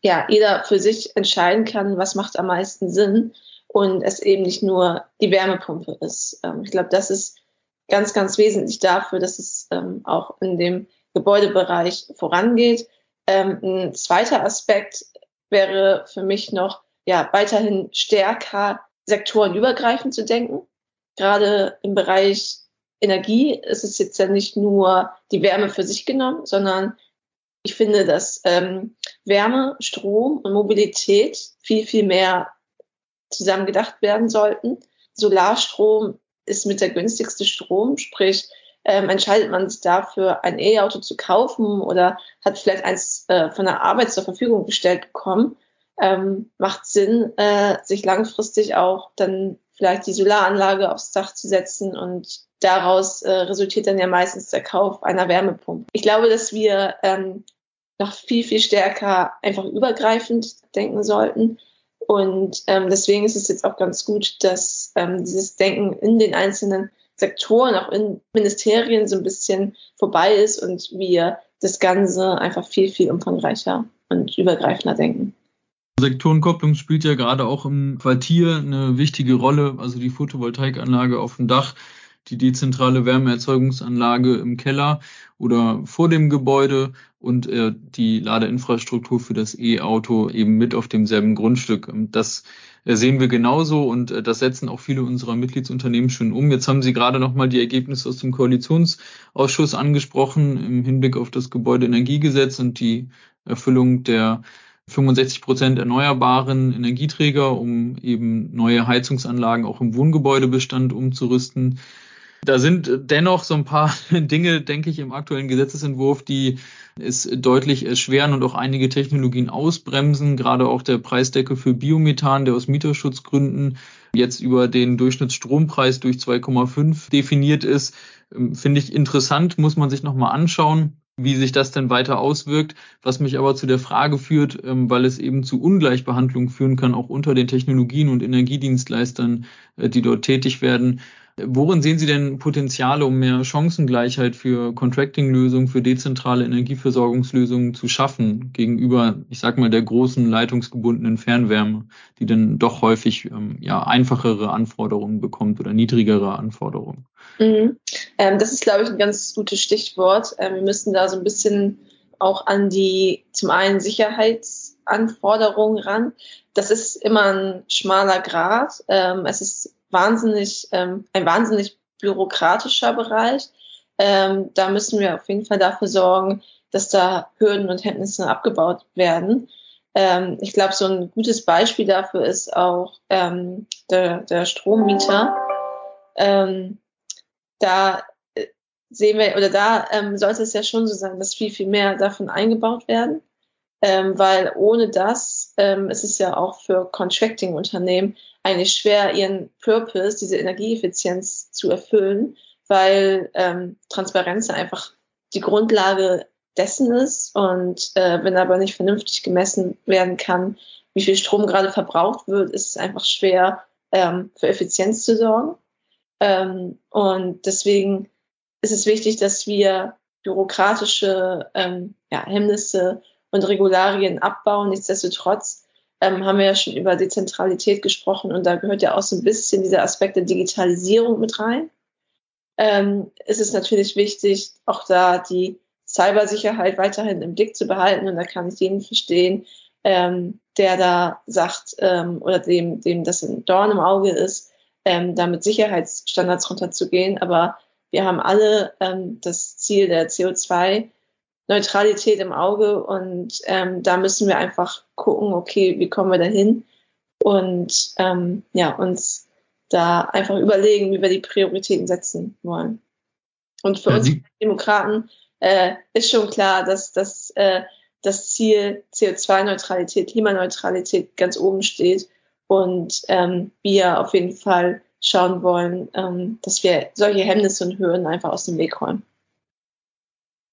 ja jeder für sich entscheiden kann, was macht am meisten Sinn und es eben nicht nur die Wärmepumpe ist. Ähm, ich glaube, das ist ganz, ganz wesentlich dafür, dass es ähm, auch in dem Gebäudebereich vorangeht. Ähm, ein zweiter Aspekt wäre für mich noch, ja, weiterhin stärker sektorenübergreifend zu denken. Gerade im Bereich Energie ist es jetzt ja nicht nur die Wärme für sich genommen, sondern ich finde, dass ähm, Wärme, Strom und Mobilität viel, viel mehr zusammen gedacht werden sollten. Solarstrom ist mit der günstigste Strom, sprich ähm, entscheidet man sich dafür, ein E-Auto zu kaufen oder hat vielleicht eins äh, von der Arbeit zur Verfügung gestellt bekommen, ähm, macht Sinn, äh, sich langfristig auch dann vielleicht die Solaranlage aufs Dach zu setzen und daraus äh, resultiert dann ja meistens der Kauf einer Wärmepumpe. Ich glaube, dass wir ähm, noch viel, viel stärker einfach übergreifend denken sollten. Und ähm, deswegen ist es jetzt auch ganz gut, dass ähm, dieses Denken in den einzelnen Sektoren, auch in Ministerien so ein bisschen vorbei ist und wir das Ganze einfach viel, viel umfangreicher und übergreifender denken. Sektorenkopplung spielt ja gerade auch im Quartier eine wichtige Rolle, also die Photovoltaikanlage auf dem Dach, die dezentrale Wärmeerzeugungsanlage im Keller oder vor dem Gebäude und äh, die Ladeinfrastruktur für das E-Auto eben mit auf demselben Grundstück. Das äh, sehen wir genauso und äh, das setzen auch viele unserer Mitgliedsunternehmen schon um. Jetzt haben Sie gerade nochmal die Ergebnisse aus dem Koalitionsausschuss angesprochen im Hinblick auf das Gebäudeenergiegesetz und die Erfüllung der 65 Prozent erneuerbaren Energieträger, um eben neue Heizungsanlagen auch im Wohngebäudebestand umzurüsten. Da sind dennoch so ein paar Dinge, denke ich, im aktuellen Gesetzesentwurf, die es deutlich erschweren und auch einige Technologien ausbremsen. Gerade auch der Preisdeckel für Biomethan, der aus Mieterschutzgründen jetzt über den Durchschnittsstrompreis durch 2,5 definiert ist, ähm, finde ich interessant, muss man sich nochmal anschauen wie sich das denn weiter auswirkt, was mich aber zu der Frage führt, ähm, weil es eben zu Ungleichbehandlung führen kann, auch unter den Technologien und Energiedienstleistern, äh, die dort tätig werden, Worin sehen Sie denn Potenziale, um mehr Chancengleichheit für Contracting-Lösungen, für dezentrale Energieversorgungslösungen zu schaffen gegenüber, ich sag mal, der großen leitungsgebundenen Fernwärme, die dann doch häufig ähm, ja einfachere Anforderungen bekommt oder niedrigere Anforderungen? Mhm. Ähm, das ist, glaube ich, ein ganz gutes Stichwort. Ähm, wir müssen da so ein bisschen auch an die zum einen Sicherheitsanforderungen ran. Das ist immer ein schmaler Grad. Ähm, es ist wahnsinnig, ähm, ein wahnsinnig bürokratischer Bereich. Ähm, da müssen wir auf jeden Fall dafür sorgen, dass da Hürden und Hemmnisse abgebaut werden. Ähm, ich glaube, so ein gutes Beispiel dafür ist auch ähm, der, der Strommieter. Ähm, da äh, sehen wir, oder da ähm, sollte es ja schon so sein, dass viel, viel mehr davon eingebaut werden. Ähm, weil ohne das ähm, ist es ja auch für Contracting-Unternehmen eigentlich schwer, ihren Purpose, diese Energieeffizienz zu erfüllen, weil ähm, Transparenz einfach die Grundlage dessen ist. Und äh, wenn aber nicht vernünftig gemessen werden kann, wie viel Strom gerade verbraucht wird, ist es einfach schwer, ähm, für Effizienz zu sorgen. Ähm, und deswegen ist es wichtig, dass wir bürokratische ähm, ja, Hemmnisse und Regularien abbauen. Nichtsdestotrotz ähm, haben wir ja schon über Dezentralität gesprochen und da gehört ja auch so ein bisschen dieser Aspekt der Digitalisierung mit rein. Ähm, es ist natürlich wichtig, auch da die Cybersicherheit weiterhin im Blick zu behalten und da kann ich jeden verstehen, ähm, der da sagt ähm, oder dem, dem das ein Dorn im Auge ist, ähm, da mit Sicherheitsstandards runterzugehen. Aber wir haben alle ähm, das Ziel der CO2-Neutralität im Auge und ähm, da müssen wir einfach gucken, okay, wie kommen wir dahin und ähm, ja, uns da einfach überlegen, wie wir die Prioritäten setzen wollen. Und für ja, uns Demokraten äh, ist schon klar, dass, dass äh, das Ziel CO2-Neutralität, Klimaneutralität ganz oben steht und ähm, wir auf jeden Fall schauen wollen, ähm, dass wir solche Hemmnisse und Hürden einfach aus dem Weg räumen.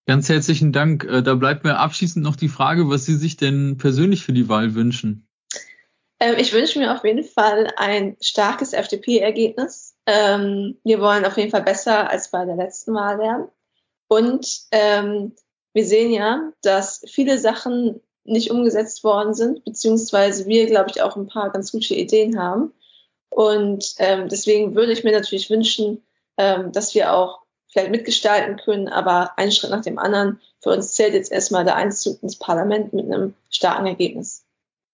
Ganz herzlichen Dank. Äh, da bleibt mir abschließend noch die Frage, was Sie sich denn persönlich für die Wahl wünschen. Ähm, ich wünsche mir auf jeden Fall ein starkes FDP-Ergebnis. Ähm, wir wollen auf jeden Fall besser als bei der letzten Wahl werden. Und ähm, wir sehen ja, dass viele Sachen nicht umgesetzt worden sind, beziehungsweise wir, glaube ich, auch ein paar ganz gute Ideen haben. Und deswegen würde ich mir natürlich wünschen, dass wir auch vielleicht mitgestalten können, aber einen Schritt nach dem anderen. Für uns zählt jetzt erstmal der Einzug ins Parlament mit einem starken Ergebnis.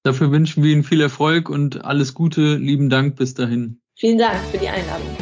Dafür wünschen wir Ihnen viel Erfolg und alles Gute. Lieben Dank bis dahin. Vielen Dank für die Einladung.